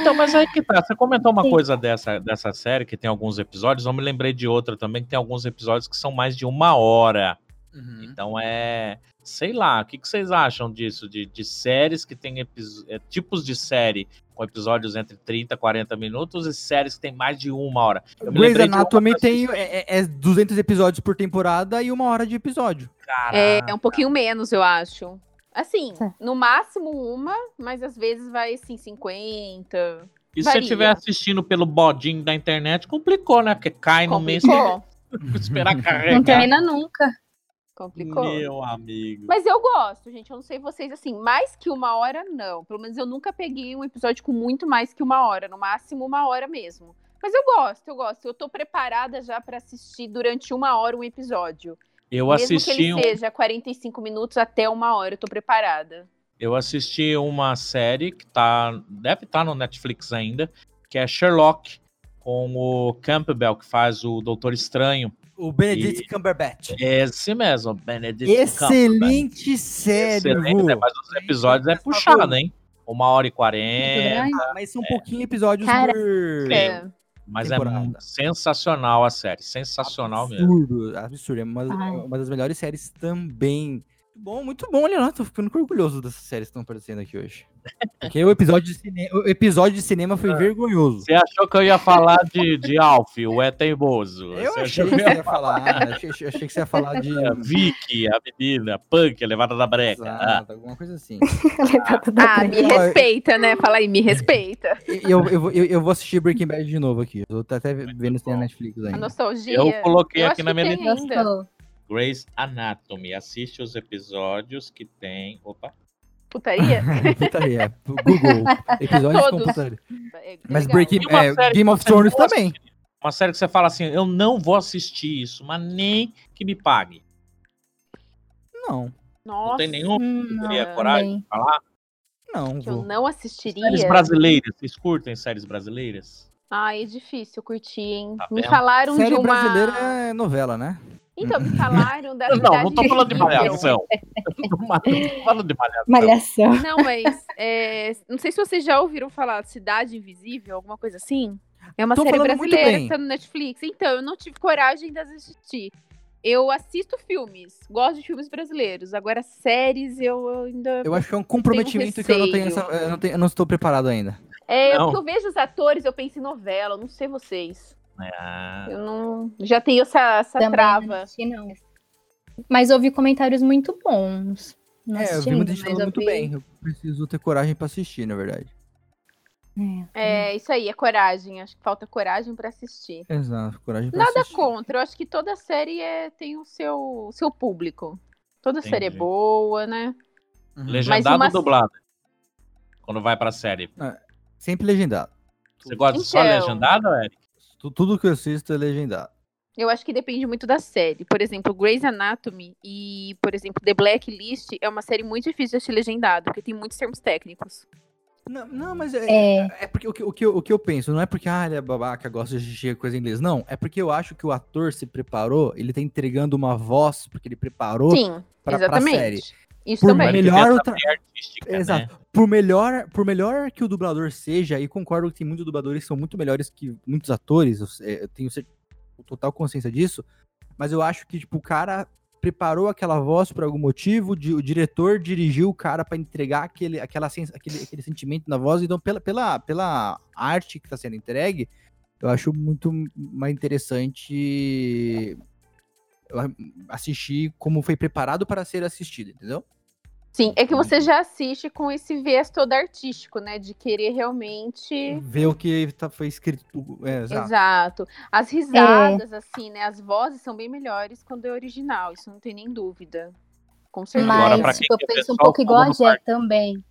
Então, mas aí que tá. Você comentou uma Sim. coisa dessa, dessa série que tem alguns episódios. Eu me lembrei de outra também que tem alguns episódios que são mais de uma hora. Uhum. Então é. Sei lá, o que, que vocês acham disso? De, de séries que tem é, tipos de série com episódios entre 30 e 40 minutos e séries que tem mais de uma hora. Grey's Anatomy tem é, é- é 200 episódios por temporada e uma hora de episódio. É, é um pouquinho menos, eu acho. Assim, no máximo uma, mas às vezes vai assim, 50. E se você varia. estiver assistindo pelo bodinho da internet, complicou, né? Porque cai no mês. Complicou. Esperar Não carregar. termina nunca. Complicou. Meu amigo. Mas eu gosto, gente. Eu não sei vocês, assim, mais que uma hora, não. Pelo menos eu nunca peguei um episódio com muito mais que uma hora. No máximo, uma hora mesmo. Mas eu gosto, eu gosto. Eu tô preparada já pra assistir durante uma hora um episódio. Eu Mesmo que assisti, ele um, seja 45 minutos até uma hora, eu tô preparada. eu assisti uma série que tá. Deve estar no Netflix ainda, que é Sherlock, com o Campbell, que faz o Doutor Estranho. O Benedict Cumberbatch. Esse mesmo, Benedict Cumberbatch. Excelente série, Excelente, né? mas os episódios é puxado, hein? Uma hora e quarenta. Ah, mas são pouquinhos episódios Cara, por É. Mas Temporada. é sensacional a série. Sensacional mesmo. absurdo, absurdo. É uma, uma das melhores séries também. Muito bom, muito bom, olha lá, tô ficando orgulhoso dessas séries que estão aparecendo aqui hoje. Porque o episódio de cinema, o episódio de cinema foi vergonhoso. Você achou que eu ia falar de, de Alf, o É Teimoso? Eu Você achei que você ia falar, achei, achei que você ia falar de ia Vicky, a menina, Punk, a levada da breca. Ah, Exato, alguma coisa assim. <laughs> Ah, me respeita, né? Fala aí, me respeita. Eu, eu, vou- eu, eu vou assistir Breaking Bad de novo aqui. Eu tô até vendo se tem na Netflix A ainda. nostalgia. Eu coloquei Eu aqui na minha lista. Grey's Anatomy. Assiste os episódios que tem. Opa. Putaria? <laughs> Putaria. Google. <laughs> Episódios com Todos. putaria. É Mas. Breaking é, Game of Thrones também. Uma série que você fala assim, eu não vou assistir isso, mas nem que me pague. Não, Nossa, Não tem nenhum Hum, que teria não, coragem também. de falar. não, que eu não assistiria. Séries brasileiras. Vocês curtem séries brasileiras? Ai, é difícil curtir, hein? Tá me falaram Série de uma. brasileira é novela, né? Então, me falaram da <laughs> Não, cidade não tô falando de malhação. Não tô falando de malhação. Malhação. Não, mas é, não sei se vocês já ouviram falar de Cidade Invisível, alguma coisa assim. É uma Tão série brasileira que tá no Netflix. Então, eu não tive coragem de assistir. Eu assisto filmes, gosto de filmes brasileiros. Agora, séries, eu ainda. Eu acho que é um comprometimento que eu não tenho essa, eu não, tenho, eu não estou preparado ainda. É, Não. porque eu vejo os atores, eu penso em novela, eu não sei vocês. Ah, Eu não. Já tenho essa, essa Também não trava. assisti, não. Mas ouvi comentários muito bons. Não é, eu vi muita gente mas falando muito ouvi- bem. Eu preciso ter coragem pra assistir, na verdade. É. É, isso aí, é coragem. Acho que falta coragem pra assistir. Exato, coragem pra Nada assistir. contra, eu acho que toda série é, tem o seu, o seu público. Toda série é Entendi. boa, né? Uhum. legendado uma- ou dublado? Quando vai pra série. Sempre legendado. Você gosta só Então. legendado, Eric? Tu- Tudo que eu assisto é legendado. Eu acho que depende muito da série. Por exemplo, Grey's Anatomy e, por exemplo, The Blacklist é uma série muito difícil de assistir legendado, porque tem muitos termos técnicos. Não, não mas é, É, é porque o que, o, que eu, o que eu penso, não é porque ah, ele é babaca, gosta de assistir coisa em inglês. Não, é porque eu acho que o ator se preparou, ele tá entregando uma voz, porque ele preparou Sim, pra, pra exatamente. série. Isso Por também. melhor outra- artística, Exato. né? Por melhor, por melhor que o dublador seja, e concordo que tem muitos dubladores que são muito melhores que muitos atores, eu, eu tenho total consciência disso, mas eu acho que tipo, o cara preparou aquela voz por algum motivo, o diretor dirigiu o cara pra entregar aquele, aquela, aquele, aquele sentimento na voz, então pela, pela, pela arte que tá sendo entregue, eu acho muito mais interessante assistir como foi preparado para ser assistido, entendeu? Sim, é que você já assiste com esse viés todo artístico, né? De querer realmente. Ver o que tá, foi escrito. É, exato. Exato. As risadas, assim, né? As vozes são bem melhores quando é original, isso não tem nem dúvida. Com certeza. Agora, Mas quem tipo, eu penso um pouco igual a Jé também.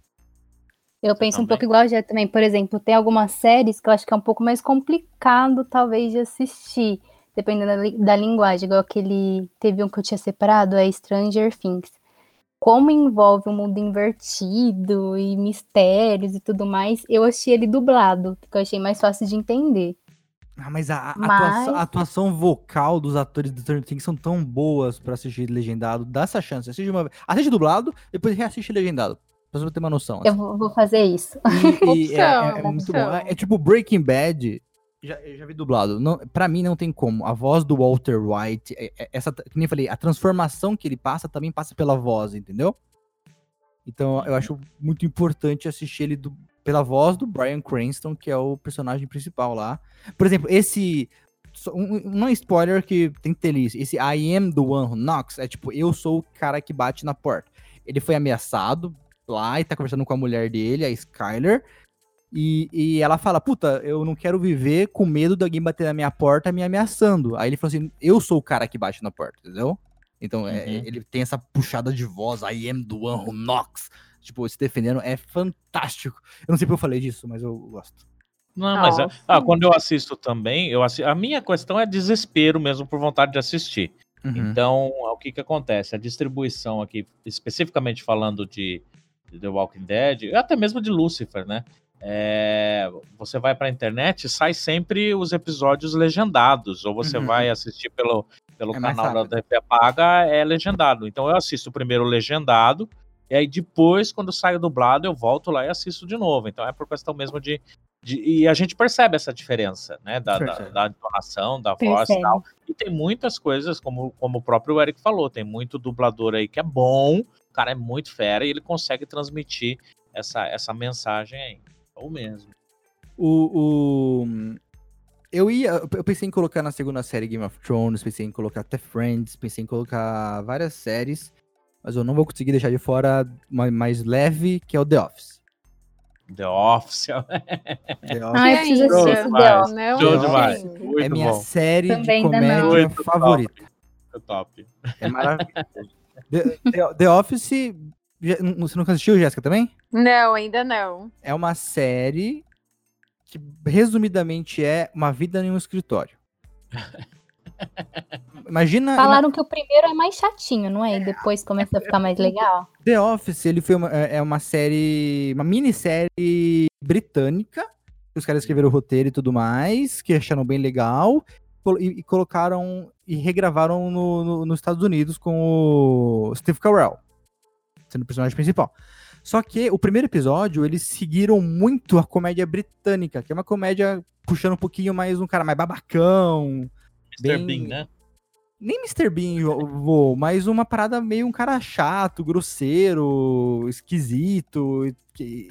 Eu penso um também? pouco igual a Jé também. Por exemplo, tem algumas séries que eu acho que é um pouco mais complicado, talvez, de assistir, dependendo da, li- da linguagem. Igual aquele. Teve um que eu tinha separado, é Stranger Things. Como envolve um mundo invertido e mistérios e tudo mais, eu achei ele dublado, porque eu achei mais fácil de entender. Ah, mas a, a Mas- atuação, a atuação vocal dos atores do Stranger Things são tão boas pra assistir legendado. Dá essa chance. Assiste uma vez. Assiste dublado, depois reassiste legendado. Pra você ter uma noção. Eu assim. vou, vou fazer isso. E, e é, Opção, é- é muito bom. É, é tipo Breaking Bad. Já, já vi dublado. Não, pra mim não tem como. A voz do Walter White, é- é- essa, que nem eu falei, a transformação que ele passa também passa pela voz, entendeu? Então eu acho muito importante assistir ele do- pela voz do Bryan Cranston, que é o personagem principal lá. Por exemplo, esse. Um, um- é spoiler que tem que ter isso. Esse I am the one who knocks é tipo, eu sou o cara que bate na porta. Ele foi ameaçado lá e tá conversando com a mulher dele, a Skyler. E, e ela fala, puta, eu não quero viver com medo de alguém bater na minha porta me ameaçando. Aí ele falou assim, eu sou o cara que bate na porta, entendeu? Então é, Uhum. ele tem essa puxada de voz, I am the one who knocks. Tipo, se defendendo, é fantástico. Eu não sei porque eu falei disso, mas eu gosto. Não, mas é- Nossa. ah, quando eu assisto também, eu assi- a minha questão é desespero mesmo por vontade de assistir. Uhum. Então, o que que acontece? A distribuição aqui, especificamente falando de, de The Walking Dead, e até mesmo de Lucifer, né? É, você vai para a internet, sai sempre os episódios legendados, ou você Uhum. vai assistir pelo, pelo É canal da. TV Paga, é legendado. Então eu assisto primeiro o legendado, e aí depois, quando sai o dublado, eu volto lá e assisto de novo. Então é por questão mesmo de. de- e a gente percebe essa diferença, né? Da, da, da entonação, da voz e tal. E tem muitas coisas, como, como o próprio Eric falou, tem muito dublador aí que é bom, o cara é muito fera e ele consegue transmitir essa, essa mensagem aí. Ou mesmo. O, o- Eu ia. Eu pensei em colocar na segunda série Game of Thrones, pensei em colocar até Friends, pensei em colocar várias séries, mas eu não vou conseguir deixar de fora uma mais leve, que é o The Office. The Office. <laughs> The Office Ah, eu preciso assistir Demais. The Office. Show demais. Muito é minha bom. série Também de comédia Muito favorita. Muito top. É maravilhoso. The, The- The Office. Você nunca assistiu, Jéssica, também? Não, ainda não. É uma série que, resumidamente, é uma vida em um escritório. <laughs> Imagina. Falaram que o primeiro é mais chatinho, não é? E depois começa a ficar mais legal. The Office, ele foi uma, é é uma série, uma minissérie britânica. que Os caras escreveram o roteiro e tudo mais, que acharam bem legal. E, e colocaram e regravaram no, no- nos Estados Unidos com o Steve Carell, sendo o personagem principal. Só que o primeiro episódio, eles seguiram muito a comédia britânica, que é uma comédia puxando um pouquinho mais um cara mais babacão, Mr. Bem- Bean, né? nem Mr. Bean, vô, mas uma parada meio um cara chato, grosseiro, esquisito.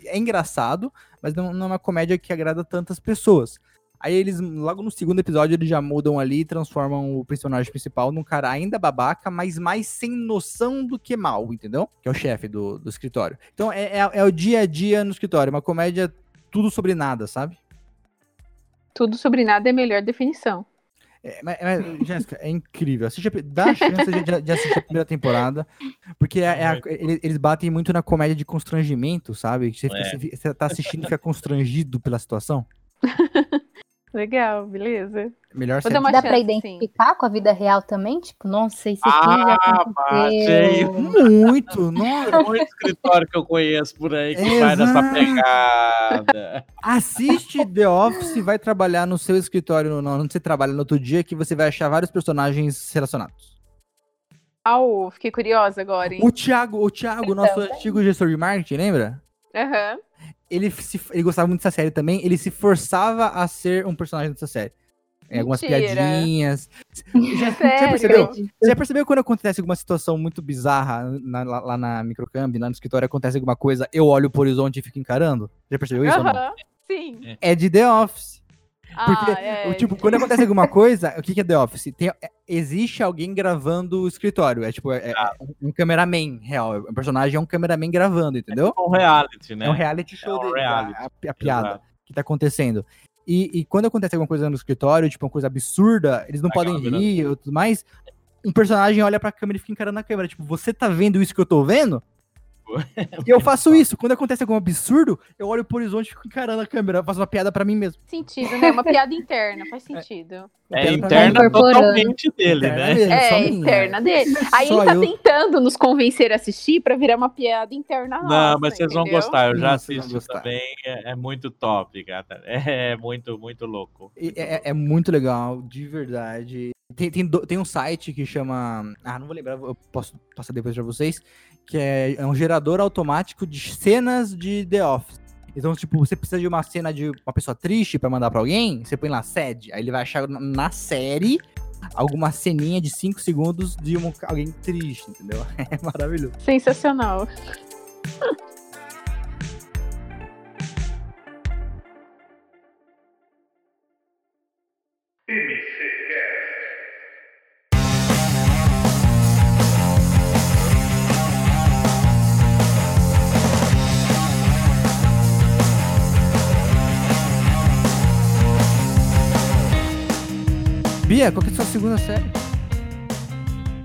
é engraçado, mas não, não é uma comédia que agrada tantas pessoas. Aí eles, logo no segundo episódio, eles já mudam ali e transformam o personagem principal num cara ainda babaca, mas mais sem noção do que mal, entendeu? Que é o chefe do, do escritório. Então é, é, é o dia a dia no escritório, uma comédia tudo sobre nada, sabe? Tudo sobre nada é a melhor definição. É, mas, mas, Jéssica, é incrível. Assiste dá a chance de, de assistir a primeira temporada. Porque é- é a- ele- eles batem muito na comédia de constrangimento, sabe? Você, fica- É. você você tá assistindo e fica constrangido pela situação. <laughs> Legal, beleza. Melhor Vou série. dar uma Dá chance, pra sim. identificar com a vida real também? Tipo, nossa, isso aqui já Ah, achei. aconteceu. Muito! <laughs> Nossa, muito escritório que eu conheço por aí que vai nessa Exato. pegada. assiste The Office, vai trabalhar no seu escritório, no, onde você trabalha no outro dia, que você vai achar vários personagens relacionados. Au, fiquei curiosa agora, hein? O Thiago, o Thiago, nosso antigo gestor de marketing, lembra? Aham. Ele, se- ele gostava muito dessa série também, ele se forçava a ser um personagem dessa série. Em algumas Mentira. piadinhas. Já, já Sério? percebeu? Você já percebeu quando acontece alguma situação muito bizarra na- lá, lá na microcamp, lá no escritório, acontece alguma coisa, eu olho pro horizonte e fico encarando? Já percebeu isso ou não? Aham. Sim. É de The Office. Porque, Ah, é. tipo, quando acontece alguma <laughs> coisa, o que, que é The Office? Tem- é- existe alguém gravando o escritório. É tipo, é, é Ah. um, um cameraman real. O personagem é um cameraman gravando, entendeu? É um reality, né? É um reality show É um dele, reality. A, a- a piada Exato. que tá acontecendo. E, e quando acontece alguma coisa no escritório, tipo, uma coisa absurda, eles não Aquela podem rir ou tudo mais. Um personagem olha pra câmera e fica encarando a câmera. Tipo, você tá vendo isso que eu tô vendo? <laughs> E eu faço isso. Quando acontece algum absurdo, eu olho pro horizonte e fico encarando a câmera. Eu faço uma piada pra mim mesmo. sentido, né? Uma piada interna, faz <laughs> sentido. É pra interna totalmente dele, Interna né? mesmo, É, minha. interna dele. <laughs> Aí Só ele tá eu. tentando nos convencer a assistir pra virar uma piada interna nossa, Não, mas vocês vão entendeu? gostar. Eu já vão assisto também. É, é muito top, cara. É muito, muito louco. E É, é- é muito legal, de verdade. Tem, tem, tem um site que chama. Ah, não vou lembrar, eu posso passar depois pra vocês. Que é, é um gerador automático de cenas de The Office. Então, tipo, você precisa de uma cena de uma pessoa triste pra mandar pra alguém, você põe lá sede. Aí ele vai achar na- série alguma ceninha de 5 segundos de um- alguém triste, entendeu? <laughs> É maravilhoso. Sensacional. Bia, qual que é a sua segunda série?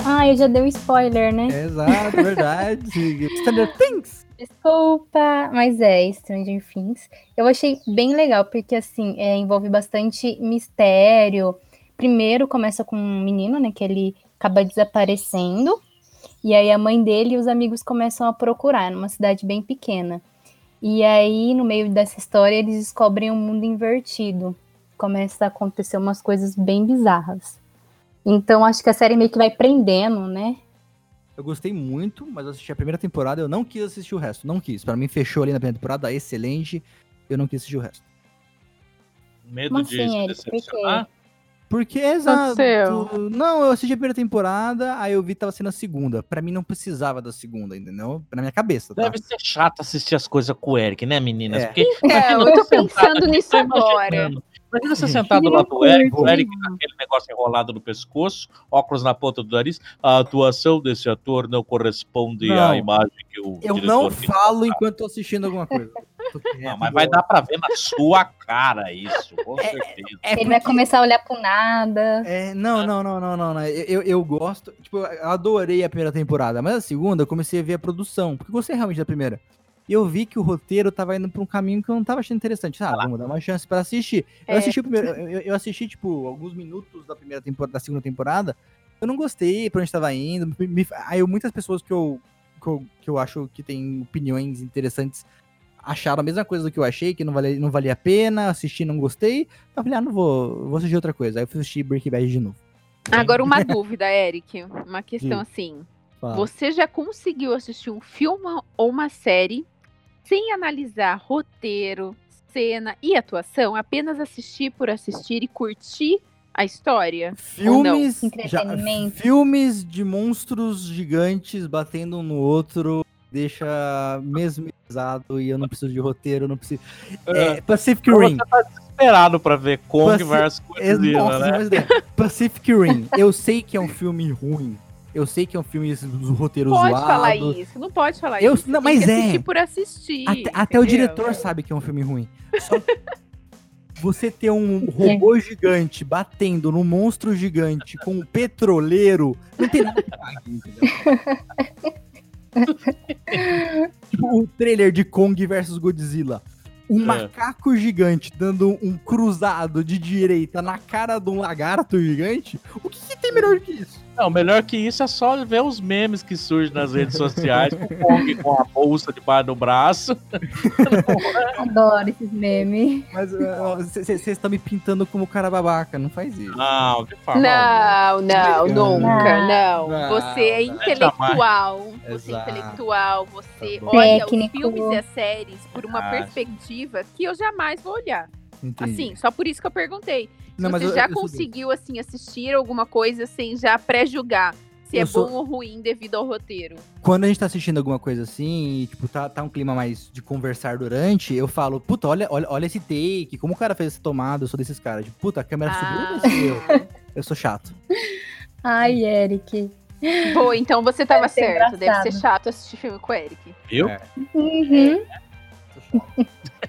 Ah, eu já dei um spoiler, né? Exato, verdade. <laughs> Stranger Things. Desculpa, mas é Stranger Things. Eu achei bem legal, porque assim, é, envolve bastante mistério. Primeiro começa com um menino, né, que ele acaba desaparecendo, e aí a mãe dele e os amigos começam a procurar, numa cidade bem pequena. E aí, no meio dessa história, eles descobrem um mundo invertido. Começa a acontecer umas coisas bem bizarras. Então, acho que a série meio que vai prendendo, né? Eu gostei muito, mas eu assisti a primeira temporada, eu não quis assistir o resto. Não quis. Pra mim, fechou ali na primeira temporada, excelente. Eu não quis assistir o resto. Medo Como de assim, Eric? Decepcionar. Porque, exato. Não, eu assisti a primeira temporada, aí eu vi que tava sendo a segunda. Pra mim, não precisava da segunda, entendeu? Na minha cabeça, tá? Deve ser chato assistir as coisas com o Eric, né, meninas? É. Porque É, imagina eu tô pensando nisso tô agora. imaginando. Imagina você sentado lá é do Eric, o. Eric com aquele negócio enrolado no pescoço, óculos na ponta do nariz. A atuação desse ator não corresponde Não. à imagem que o Eu não falo enquanto tô assistindo alguma coisa. Não, mas vai dar pra ver na sua cara isso, com certeza. É Ele vai porque- começar a olhar pro nada. É, não, não, não, não, não, não. Eu, eu, eu gosto. Tipo, eu adorei a primeira temporada, mas a segunda eu comecei a ver a produção, porque eu gostei realmente da primeira. E eu vi que o roteiro tava indo pra um caminho que eu não tava achando interessante. Ah, vamos dar uma chance pra assistir. Eu É. assisti o primeiro. Eu, eu- eu assisti, tipo, alguns minutos da primeira temporada, da segunda temporada. Eu não gostei pra onde tava indo. me- aí eu- muitas pessoas que eu, que eu, que eu acho que tem opiniões interessantes acharam a mesma coisa do que eu achei, que não valia, não valia a pena, assisti, não gostei. Eu falei, ah, não vou, vou assistir outra coisa. Aí eu fui assistir Breaking Bad de novo. Agora, uma <laughs> dúvida, Eric. Uma questão Diga. assim. Fala. Você já conseguiu assistir um filme ou uma série sem analisar roteiro, cena e atuação? Apenas assistir por assistir e curtir a história? Filmes, já, Entretenimento. filmes de monstros gigantes batendo um no outro deixa mesmerizado e eu não preciso de roteiro, eu não preciso. É, Pacific Então Rim. Você tá desesperado pra ver Kong Paci- versus É, Godzilla, nossa, né? é, Pacific Rim. Eu sei que é um filme ruim. Eu sei que é um filme do roteiro Pode zoado. falar isso, não pode falar Eu- isso. não, Tem mas que é. assistir por assistir. Até, até o diretor sabe que é um filme ruim. Só que <laughs> você ter um robô gigante batendo num monstro gigante com um petroleiro, não tem nada que pague, entendeu? tipo, <laughs> o trailer de Kong versus Godzilla. Um É. macaco gigante dando um cruzado de direita na cara de um lagarto gigante. O que, que tem melhor que isso? Não, melhor que isso é só ver os memes que surgem nas redes sociais com o Kong com a bolsa debaixo do braço. <laughs> Adoro esses memes. Mas vocês estão me pintando como cara babaca, não faz isso. Não, de forma Não, não, nunca, não. Não, Você é intelectual. Você é intelectual. Você Tá olha Técnico. os filmes e as séries por uma Ah. perspectiva que eu jamais vou olhar. Entendi. Assim, só por isso que eu perguntei. Se Não, você eu- já eu conseguiu, assim, assistir alguma coisa sem já pré-julgar se é eu sou- bom ou ruim devido ao roteiro. quando a gente tá assistindo alguma coisa assim, e, tipo, tá, tá um clima mais de conversar durante, eu falo, puta, olha, olha, olha esse take, como o cara fez essa tomada, eu sou desses caras. Tipo, puta, a câmera subiu ou desceu? Ah, <laughs> Eu sou chato. Ai, Eric. Boa, então você tava Deve certo. Deve engraçado. ser chato assistir filme com o Eric. Viu? É. Uhum. Chato.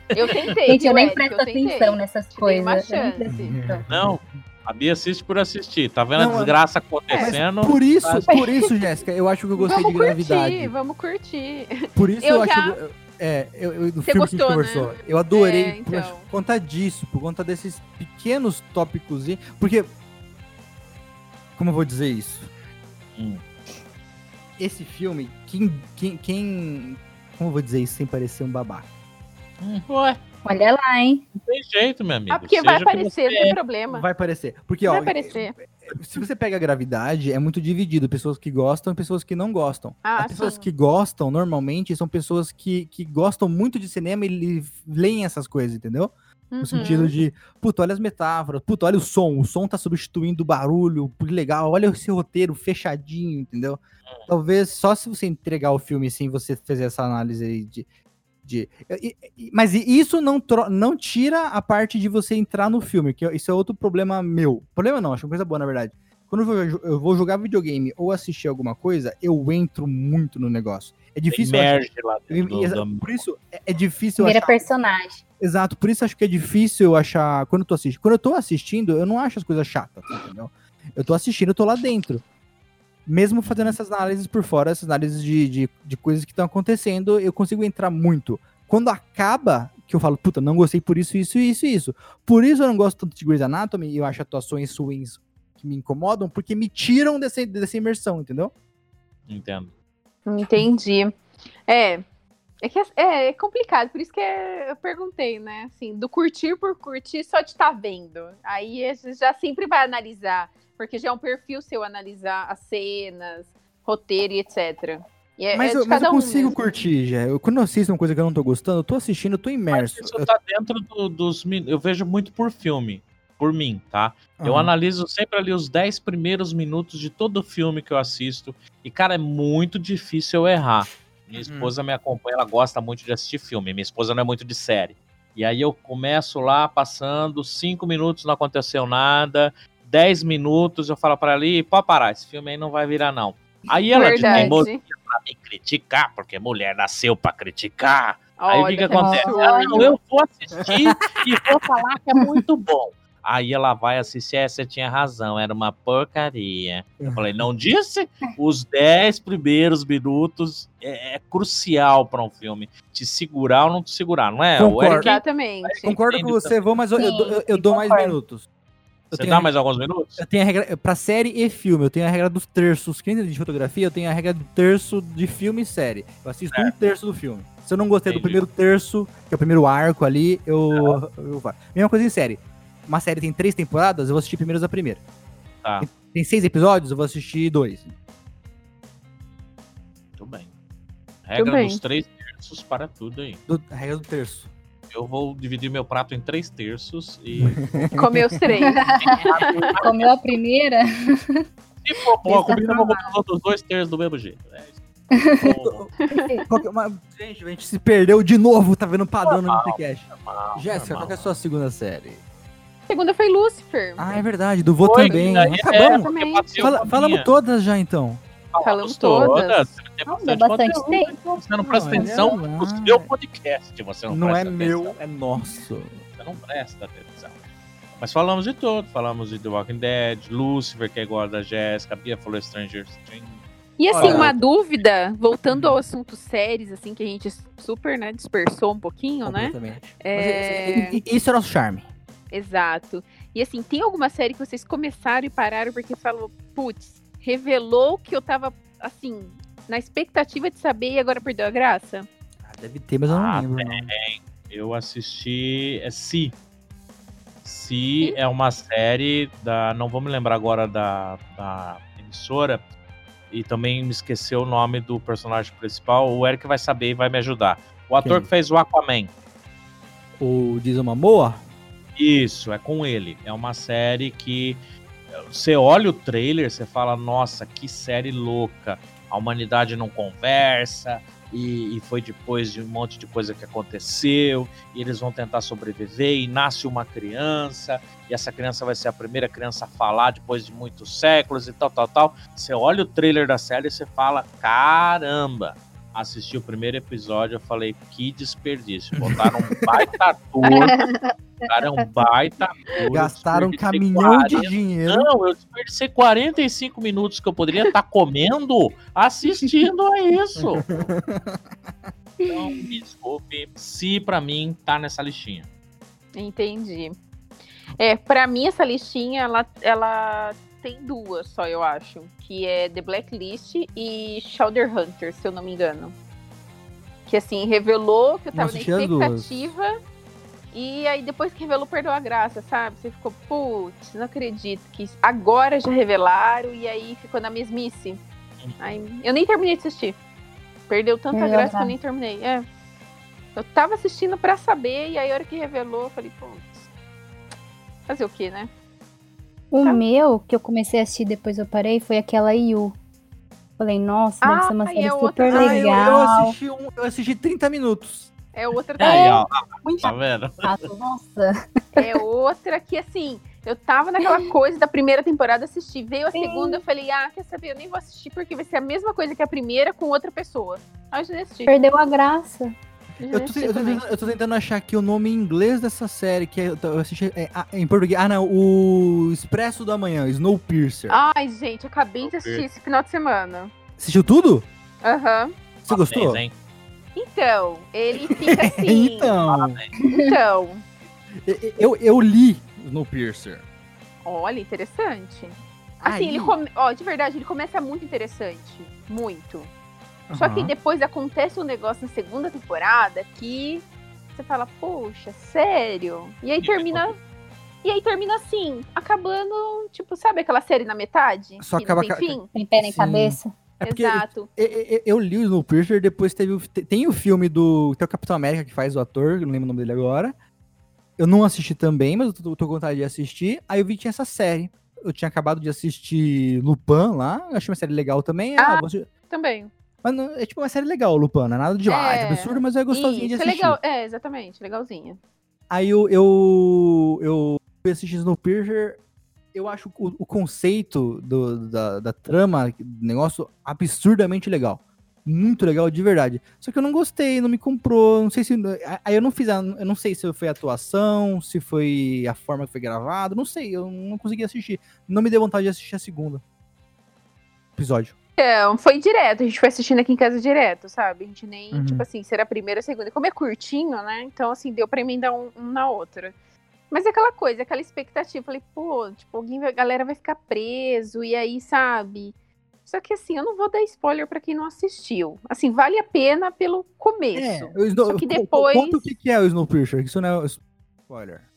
Eu tentei. Gente, eu nem Eric? presto Eu tentei. atenção nessas Te coisas. Atenção. Não, a Bia assiste por assistir. Tá vendo Não, a desgraça Mas acontecendo? por isso, por isso, Jéssica, eu acho que eu gostei Vamos de gravidade. curtir, vamos curtir. Por isso eu, Eu acho. já- É, eu, eu, do Você filme que a gostou, gente conversou. Eu adorei É, por, então. por conta disso, por conta desses pequenos tópicos. e- Porque. Como eu vou dizer isso? Hum. Esse filme, quem, quem, quem. Como eu vou dizer isso sem parecer um babaca? Hum, Ué, Olha lá, hein? não tem jeito, meu amigo. Ah, porque vai Seja que aparecer, não tem é. problema. Vai parecer. Porque, Vai ó, aparecer. se você pega a gravidade, é muito dividido. Pessoas que gostam e pessoas que não gostam. Ah, As pessoas sim. que gostam, normalmente, são pessoas que, que gostam muito de cinema e leem essas coisas, entendeu? No Uhum. sentido de, puta, olha as metáforas, puta, olha o som, o som tá substituindo o barulho, que legal, olha esse roteiro fechadinho, entendeu? Talvez só se você entregar o filme assim, você fazer essa análise aí de. De e- e- mas isso não, tro- não tira a parte de você entrar no filme, que isso é outro problema meu. Problema não, acho uma coisa boa, na verdade. Quando eu vou, jo- eu vou jogar videogame ou assistir alguma coisa, eu entro muito no negócio. É difícil. eu achar- Emerge lá dentro do- exa- do- por isso, é, é difícil Vira achar personagem. Exato, por isso acho que é difícil eu achar. Quando eu tô assistindo. Quando eu tô assistindo, eu não acho as coisas chatas, entendeu? Eu tô assistindo, eu tô lá dentro. Mesmo fazendo essas análises por fora, essas análises de, de, de coisas que estão acontecendo, eu consigo entrar muito. Quando acaba, que eu falo, puta, não gostei por isso, isso, isso, isso. Por isso eu não gosto tanto de Grey's Anatomy e eu acho atuações ruins que me incomodam, porque me tiram dessa, dessa imersão, entendeu? Entendo. Entendi. É. É que é, é complicado, por isso que é- eu perguntei, né? Assim, do curtir por curtir só de estar vendo. Aí a gente já sempre vai analisar, porque já é um perfil seu analisar as cenas, roteiro e etc. E é, Mas, é eu, mas eu um consigo mesmo. curtir, já. Eu, quando eu assisto uma coisa que eu não tô gostando, eu tô assistindo, eu tô imerso. Isso Eu- tá dentro do- dos. Eu vejo muito por filme. Por mim, tá? Eu Aham. analiso sempre ali os 10 primeiros minutos de todo filme que eu assisto. E, cara, é muito difícil eu errar. Minha Uhum. esposa me acompanha, ela gosta muito de assistir filme. Minha esposa não é muito de série. E aí eu começo lá, passando, 5 minutos não aconteceu nada. 10 minutos, eu falo pra ela, "Ih, pode parar, esse filme aí não vai virar, não. Aí ela de Verdade. teimosia pra me criticar, porque mulher nasceu pra criticar. Aí o que, que acontece? Ah, não, eu vou assistir e vou falar que é muito bom. Aí ela vai assistir, é, você tinha razão, era uma porcaria. Eu falei, não disse? Os 10 primeiros minutos é, é crucial para um filme. Te segurar ou não te segurar, não é? O Concordo. Eric, Exatamente. Concordo com você, vou, mas eu, eu Sim, eu- eu dou mais minutos. Eu você tenho, dá mais alguns minutos? eu tenho a regra. Pra série e filme, eu tenho a regra dos terços. Quem entende de fotografia, eu tenho a regra do terço de filme e série. Eu assisto um terço do filme. Se eu não gostei do Entendi. primeiro terço, que é o primeiro arco ali, eu, eu faço. Mesma coisa em série. Uma série tem três temporadas, eu vou assistir primeiros a primeira. Tá, Tem seis episódios, eu vou assistir dois. tudo bem. Regra bem. dos três terços para tudo aí. Do- a regra do terço. Eu vou dividir meu prato em três terços e <laughs> Comeu os três. <laughs> Comeu a primeira? se for boa é comida, eu vou comer os outros dois terços do mesmo jeito. É isso. Gente, a gente se perdeu de novo, tá vendo padrão no podcast. Normal, Jéssica, qual é a sua segunda série? segunda foi Lucifer. Ah, é verdade, do Vô também. é, Acabamos. Fala- a falamos todas já, então. Falamos todas. todas. Você Não, deu bastante tempo. Você não presta Não, é atenção no seu podcast. Você não, Não, é presta meu, atenção. é nosso. Você não presta atenção. Mas falamos de tudo. Falamos de The Walking Dead, Lucifer, que é igual a da Jéssica, a Bia falou Stranger Things. E assim, Olha- uma dúvida, voltando ao assunto séries, assim, que a gente super, né, dispersou um pouquinho, né? Completamente. É... Isso é nosso charme. Exato. E assim, tem alguma série que vocês começaram e pararam porque falou, putz, revelou que eu tava, assim, na expectativa de saber e agora perdeu a graça? Ah, deve ter, mas eu não Ah, lembro. não. Eu assisti. É Si. Si é uma série da. Não vou me lembrar agora da, da emissora. E também me esqueceu o nome do personagem principal. O Eric vai saber e vai me ajudar. O ator Quem? que fez o Aquaman. O Jason Momoa? Isso, é com ele. É uma série que você olha o trailer, você fala, nossa, que série louca. A humanidade não conversa, e, e, foi depois de um monte de coisa que aconteceu, e eles vão tentar sobreviver, e nasce uma criança, e essa criança vai ser a primeira criança a falar depois de muitos séculos e tal, tal, tal. Você olha o trailer da série e você fala, caramba! Assisti o primeiro episódio, eu falei, que desperdício. Botaram um baita ator, <laughs> cara é um baita ator. Gastaram um caminhão 40... de dinheiro. Não, eu desperdicei 45 minutos que eu poderia estar comendo assistindo a isso. <laughs> Então, me desculpe, se pra mim tá nessa listinha. Entendi. É, para mim essa listinha ela, ela tem duas só, eu acho, que é The Blacklist e Shoulder Hunter, se eu não me engano. Que assim, revelou que eu tava Nossa, na expectativa e aí depois que revelou perdeu a graça, sabe? Você ficou, putz, não acredito que agora já revelaram e aí ficou na mesmice. Aí, eu nem terminei de assistir. Perdeu tanta graça que eu nem terminei. É. Eu tava assistindo para saber e aí a hora que revelou, eu falei, putz, Fazer o quê, né? O tá. meu, que eu comecei a assistir depois eu parei, foi aquela Yu. Falei, nossa, ah, deve ser uma série é super outra... legal. Ah, eu, eu, assisti um, eu assisti 30 minutos. É outra é, ó, muito tá vendo? Nossa. É outra que, assim, eu tava naquela coisa da primeira temporada assistir. Veio a Sim. segunda, eu falei, ah, quer saber? Eu nem vou assistir porque vai ser a mesma coisa que a primeira com outra pessoa. Aí eu já assisti. Perdeu a graça. Eu tô, eu, tô tentando, eu tô, tentando, achar aqui o nome em inglês dessa série, que é, eu assisti é, em português. Ah, não, o Expresso da Manhã, Snowpiercer. Ai, gente, acabei de assistir esse final de semana. Assistiu tudo? Aham. Uhum. Você gostou? Então, ele fica <laughs> assim. então. Então. Eu, eu li Snowpiercer. Olha, interessante. Assim, Aí... ele come... ó, de verdade, ele começa muito interessante. Muito. Uhum. Só que depois acontece um negócio na segunda temporada que você fala, poxa, sério? E aí termina. E aí termina assim, acabando, tipo, sabe aquela série na metade? Só acaba tem fim? Tem pé nem cabeça. É Exato. Eu, eu, eu, li o Snowpiercer, depois teve o, tem o filme do. Tem o Capitão América que faz o ator, não lembro o nome dele agora. Eu não assisti também, mas eu tô, tô com vontade de assistir. Aí eu vi que tinha essa série. Eu tinha acabado de assistir Lupin lá, achei uma série legal também. Ah, ah também. Mas não, é tipo uma série legal, Lupin, não é nada de é, absurdo, mas é gostosinho de é assistir. É legal, é, exatamente, legalzinha. Aí eu, eu, eu fui assistir Snowpiercer, eu acho o, o conceito do, da, da trama, do negócio, absurdamente legal. Muito legal, de verdade. Só que eu não gostei, não me comprou, não sei se... Aí eu não fiz, a, eu não sei se foi a atuação, se foi a forma que foi gravado, não sei, eu não consegui assistir. Não me deu vontade de assistir a segunda episódio. Então, foi direto, a gente foi assistindo aqui em casa direto, sabe? A gente nem, uhum. tipo assim, será a primeira, a segunda. Como é curtinho, né? Então, assim, deu pra emendar um, um na outra. Mas é aquela coisa, aquela expectativa. Falei, pô, tipo, alguém, a galera vai ficar preso, e aí, sabe? Só que assim, eu não vou dar spoiler para quem não assistiu. Assim, vale a pena pelo começo. É, Snow... Só que depois. Conta o que é o Snowpiercer, isso não é spoiler.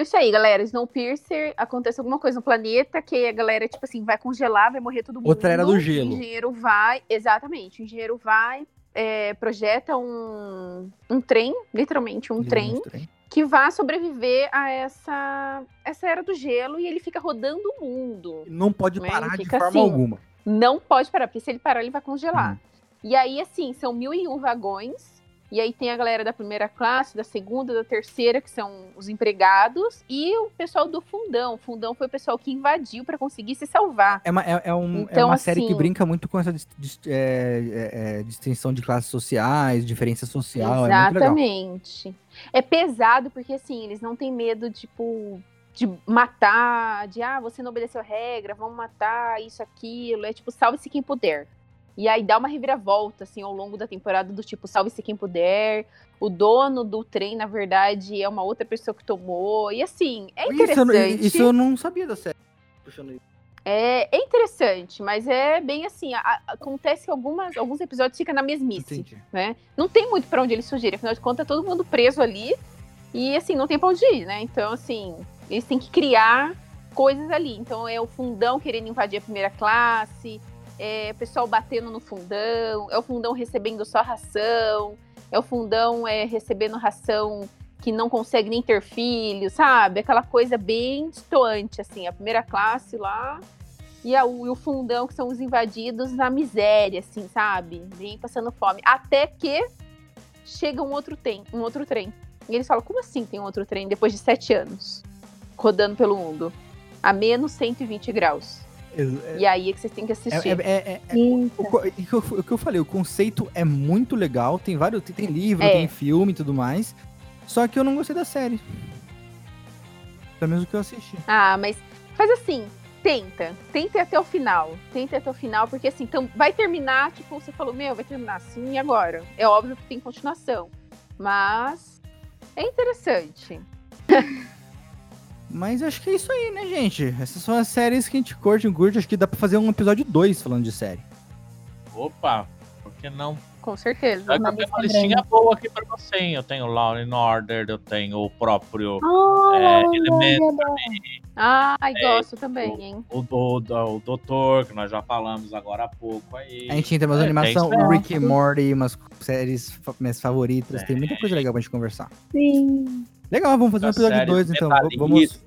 Então, isso aí, galera. Snowpiercer, acontece alguma coisa no planeta que a galera, tipo assim, vai congelar, vai morrer todo mundo. Outra era do gelo. O engenheiro vai, exatamente, o engenheiro vai, é, projeta um, um trem, literalmente um trem, trem, que vai sobreviver a essa, essa era do gelo e ele fica rodando o mundo. Não pode né? parar de forma assim, alguma. Não pode parar, porque se ele parar, ele vai congelar. Hum. E aí, assim, são mil e um vagões e aí tem a galera da primeira classe, da segunda, da terceira, que são os empregados, e o pessoal do fundão. O fundão foi o pessoal que invadiu para conseguir se salvar. É uma, é, é um, é então, é uma assim, série que assim brinca muito com essa é, é, é, distinção de classes sociais, diferença social. Exatamente. É, pesado porque assim, eles não têm medo, tipo, de matar, de ah, você não obedeceu a regra, vamos matar, isso, aquilo. É tipo, salve-se quem puder. E aí dá uma reviravolta, assim, ao longo da temporada, do tipo, salve-se quem puder. O dono do trem, na verdade, é uma outra pessoa que tomou. E assim, é interessante. Isso eu, isso eu não sabia da série. É, é interessante, mas é bem assim, a, acontece que algumas, alguns episódios fica na mesmice, Entendi. né? Não tem muito para onde eles fugirem, afinal de contas, todo mundo preso ali e assim, não tem pra onde ir, né? Então, assim, eles têm que criar coisas ali. Então é o fundão querendo invadir a primeira classe, é pessoal batendo no fundão, é o fundão recebendo só ração, é o fundão é, recebendo ração que não consegue nem ter filho, sabe? Aquela coisa bem distoante, assim, a primeira classe lá e, a, e o fundão, que são os invadidos na miséria, assim, sabe? Bem passando fome. Até que chega um outro, tem, um outro trem. E eles falam, como assim tem um outro trem depois de sete anos? Rodando pelo mundo. A menos 120 graus. É- E aí é que vocês têm que É, assistir. é- é- é- Eita. o, o que eu, o que eu falei, o conceito é muito legal, tem vários, tem, tem livro, É. tem filme e tudo mais. Só que eu não gostei da série. Pelo menos o que eu assisti. Ah, mas faz assim, tenta. Tenta até o final. Tenta até o final, porque assim, então vai terminar, tipo, você falou, meu, vai terminar assim e agora. É óbvio que tem continuação. Mas é interessante. <laughs> Mas acho que é isso aí, né, gente? Essas são as séries que a gente curte e curte. Acho que dá pra fazer um episódio 2 falando de série. Opa, por que não? Com certeza. Eu tenho uma listinha boa aqui pra você, hein? Eu tenho Law and Order, eu tenho o próprio Ah, é, olha, Elemental, Ai, É, gosto também, hein? o, o, o Doutor, que nós já falamos agora há pouco aí. A gente tem umas É, animação, tem o Rick and Morty, umas séries fa- minhas favoritas. Tem muita coisa legal pra gente conversar. sim. Legal, vamos fazer um episódio série 2 então. Vamos.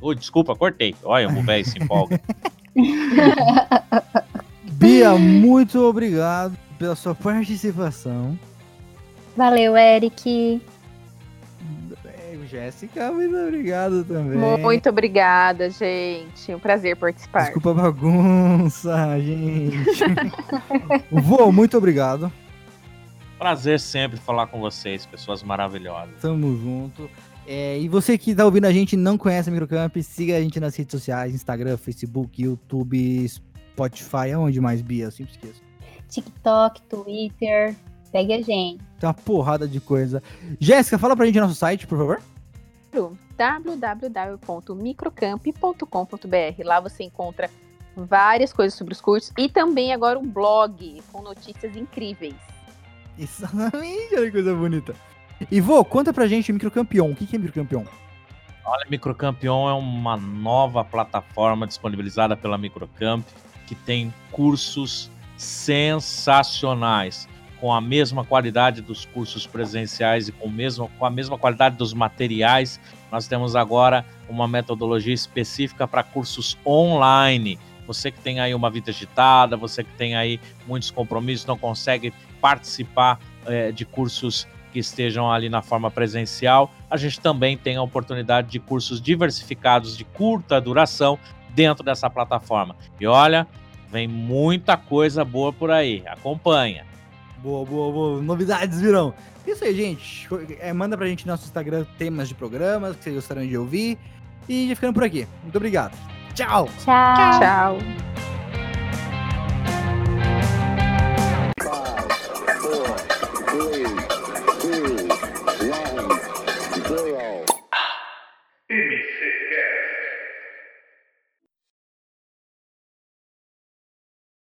Ô, desculpa, cortei. Olha, o velho se empolga. <laughs> Bia, muito obrigado pela sua participação. Valeu, Eric. Jéssica, muito obrigado também. Muito obrigada, gente. Um prazer participar. Desculpa a bagunça, gente. <laughs> Vô, muito obrigado. Prazer sempre falar com vocês, pessoas maravilhosas. Tamo junto. É, e você que tá ouvindo a gente e não conhece a Microcamp, siga a gente nas redes sociais, Instagram, Facebook, YouTube, Spotify, aonde mais, Bia? Eu sempre esqueço. TikTok, Twitter. Segue a gente. Tem uma porrada de coisa. Jéssica, fala pra gente o nosso site, por favor. www.microcamp.com.br. Lá você encontra várias coisas sobre os cursos e também agora um blog com notícias incríveis. Exatamente, olha que coisa bonita. Vô, conta pra gente Microcampeão. O que é Microcampeão? Olha, Microcampeão é uma nova plataforma disponibilizada pela Microcamp que tem cursos sensacionais, com a mesma qualidade dos cursos presenciais e com, mesmo, com a mesma qualidade dos materiais. Nós temos agora uma metodologia específica para cursos online. Você que tem aí uma vida agitada, você que tem aí muitos compromissos, não consegue participar eh, de cursos que estejam ali na forma presencial, a gente também tem a oportunidade de cursos diversificados de curta duração dentro dessa plataforma. E olha, vem muita coisa boa por aí. Acompanha. Boa, boa, boa. Novidades virão. Isso aí, gente. É, manda pra gente no nosso Instagram temas de programas que vocês gostariam de ouvir. E ficando por aqui. Muito obrigado. Tchau! Tchau. Tchau.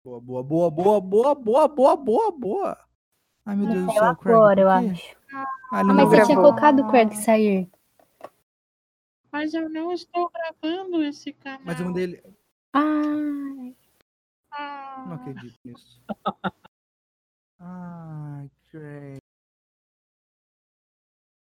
Boa, boa, boa, boa, boa, boa, boa, boa, boa. Ai, meu Deus do céu, Craig. agora, eu acho. Ah, Ah, mas você tinha colocado o Craig sair. Mas eu não estou gravando esse canal. Mas eu mandei ele. Ai. Ah. Não acredito nisso. <laughs> Ai, ah, great.